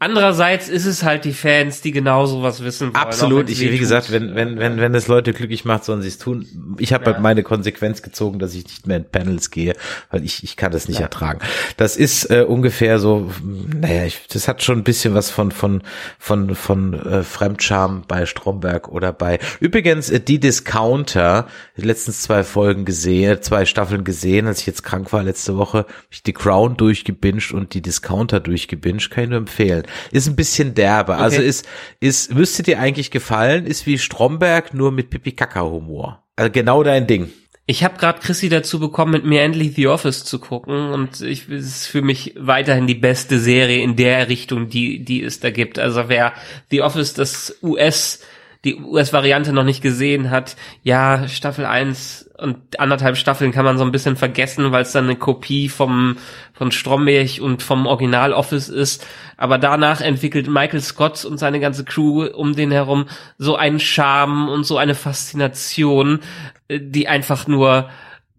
Andererseits ist es halt die Fans, die genau sowas wissen wollen. Absolut. Ich, wie gesagt, wenn, wenn, wenn, wenn es Leute glücklich macht, sollen sie es tun. Ich habe ja. halt meine Konsequenz gezogen, dass ich nicht mehr in Panels gehe, weil ich, ich kann das nicht ja. ertragen. Das ist äh, ungefähr so, naja, ich, das hat schon ein bisschen was von, von, von, von äh, Fremdscham bei Stromberg oder bei, übrigens, äh, die Discounter, letztens zwei Folgen gesehen, zwei Staffeln gesehen, als ich jetzt krank war letzte Woche, ich die Crown durchgebinged und die Discounter durchgebinged, kann ich nur empfehlen. Ist ein bisschen derbe. Okay. Also ist, ist, müsste dir eigentlich gefallen, ist wie Stromberg, nur mit Pipi-Kaka-Humor. Also genau dein Ding. Ich habe gerade Chrissy dazu bekommen, mit mir endlich The Office zu gucken und ich es ist für mich weiterhin die beste Serie in der Richtung, die die es da gibt. Also wer The Office das US die US-Variante noch nicht gesehen hat, ja, Staffel 1 und anderthalb Staffeln kann man so ein bisschen vergessen, weil es dann eine Kopie vom von Stromberg und vom Original Office ist. Aber danach entwickelt Michael Scott und seine ganze Crew um den herum so einen Charme und so eine Faszination, äh, die einfach nur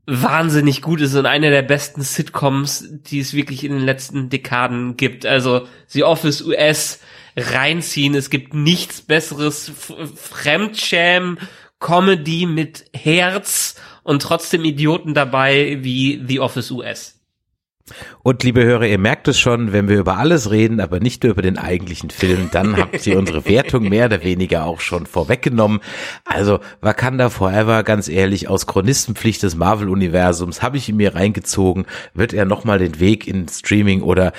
wahnsinnig gut ist und eine der besten Sitcoms, die es wirklich in den letzten Dekaden gibt. Also The Office US reinziehen. Es gibt nichts besseres Fremdschäm Comedy mit Herz und trotzdem Idioten dabei wie The Office US. Und liebe Hörer, ihr merkt es schon, wenn wir über alles reden, aber nicht nur über den eigentlichen Film, dann habt ihr unsere Wertung mehr oder weniger auch schon vorweggenommen. Also Wakanda Forever, ganz ehrlich, aus Chronistenpflicht des Marvel-Universums habe ich ihn mir reingezogen. Wird er nochmal den Weg in Streaming oder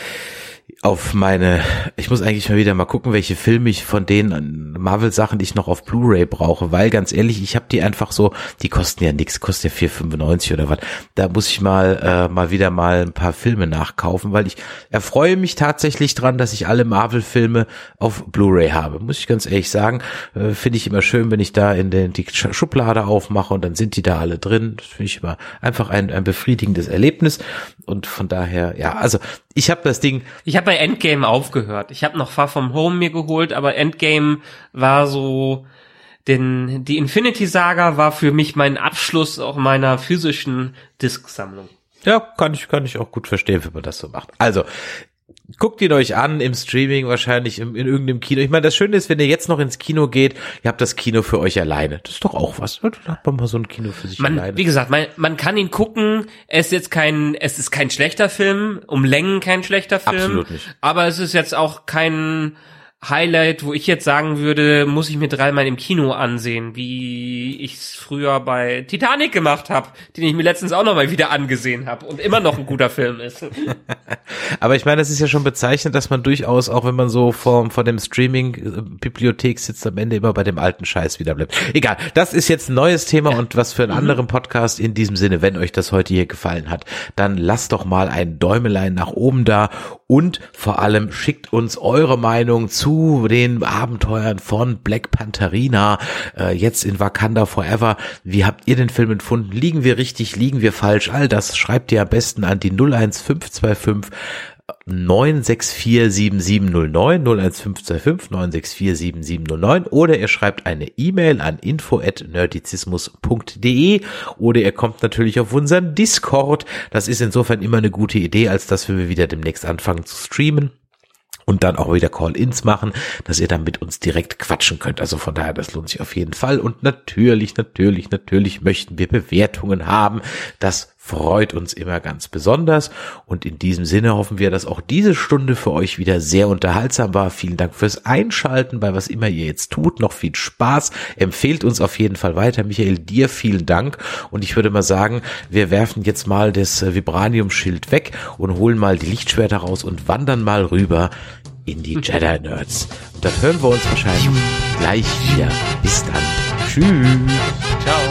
auf meine, ich muss eigentlich mal wieder mal gucken, welche Filme ich von den Marvel-Sachen, die ich noch auf Blu-ray brauche, weil ganz ehrlich, ich habe die einfach so, die kosten ja nichts, kosten ja 4,95 oder was. Da muss ich mal äh, mal wieder mal ein paar Filme nachkaufen, weil ich erfreue mich tatsächlich dran, dass ich alle Marvel-Filme auf Blu-ray habe. Muss ich ganz ehrlich sagen, äh, finde ich immer schön, wenn ich da in den, die Schublade aufmache und dann sind die da alle drin. Das finde ich immer einfach ein, ein befriedigendes Erlebnis und von daher, ja, also ich habe das Ding. Ich habe bei Endgame aufgehört. Ich habe noch Far From Home mir geholt, aber Endgame war so, denn die Infinity Saga war für mich mein Abschluss auch meiner physischen Disksammlung. Ja, kann ich, kann ich auch gut verstehen, wenn man das so macht. Also, guckt ihn euch an im Streaming, wahrscheinlich in, in irgendeinem Kino. Ich meine, das Schöne ist, wenn ihr jetzt noch ins Kino geht, ihr habt das Kino für euch alleine. Das ist doch auch was. Da hat man mal so ein Kino für sich man, alleine. Wie gesagt, man, man kann ihn gucken. Es ist jetzt kein, es ist kein schlechter Film, um Längen kein schlechter Film. Absolut nicht. Aber es ist jetzt auch kein Highlight, wo ich jetzt sagen würde, muss ich mir dreimal im Kino ansehen, wie ich es früher bei Titanic gemacht habe, den ich mir letztens auch noch mal wieder angesehen habe und immer noch ein guter Film ist. Aber ich meine, das ist ja schon bezeichnend, dass man durchaus, auch wenn man so vor, vor dem Streaming-Bibliothek sitzt, am Ende immer bei dem alten Scheiß wieder bleibt. Egal, das ist jetzt ein neues Thema und was für einen mhm. anderen Podcast in diesem Sinne. Wenn euch das heute hier gefallen hat, dann lasst doch mal ein Däumelein nach oben da und vor allem schickt uns eure Meinung zu den Abenteuern von Black Pantherina, äh, jetzt in Wakanda Forever. Wie habt ihr den Film empfunden? Liegen wir richtig, liegen wir falsch? All das schreibt ihr am besten an die 01525 9647709 01525 9647709 oder ihr schreibt eine E-Mail an info@nerdizismus.de oder ihr kommt natürlich auf unseren Discord. Das ist insofern immer eine gute Idee, als dass wir wieder demnächst anfangen zu streamen und dann auch wieder Call-ins machen, dass ihr dann mit uns direkt quatschen könnt. Also von daher, das lohnt sich auf jeden Fall. Und natürlich, natürlich, natürlich möchten wir Bewertungen haben. Das freut uns immer ganz besonders. Und in diesem Sinne hoffen wir, dass auch diese Stunde für euch wieder sehr unterhaltsam war. Vielen Dank fürs Einschalten bei was immer ihr jetzt tut. Noch viel Spaß. Empfehlt uns auf jeden Fall weiter. Michael, dir vielen Dank. Und ich würde mal sagen, wir werfen jetzt mal das Vibranium-Schild weg und holen mal die Lichtschwerter raus und wandern mal rüber in die Jedi Nerds. Und dann hören wir uns wahrscheinlich gleich wieder. Bis dann. Tschüss. Ciao.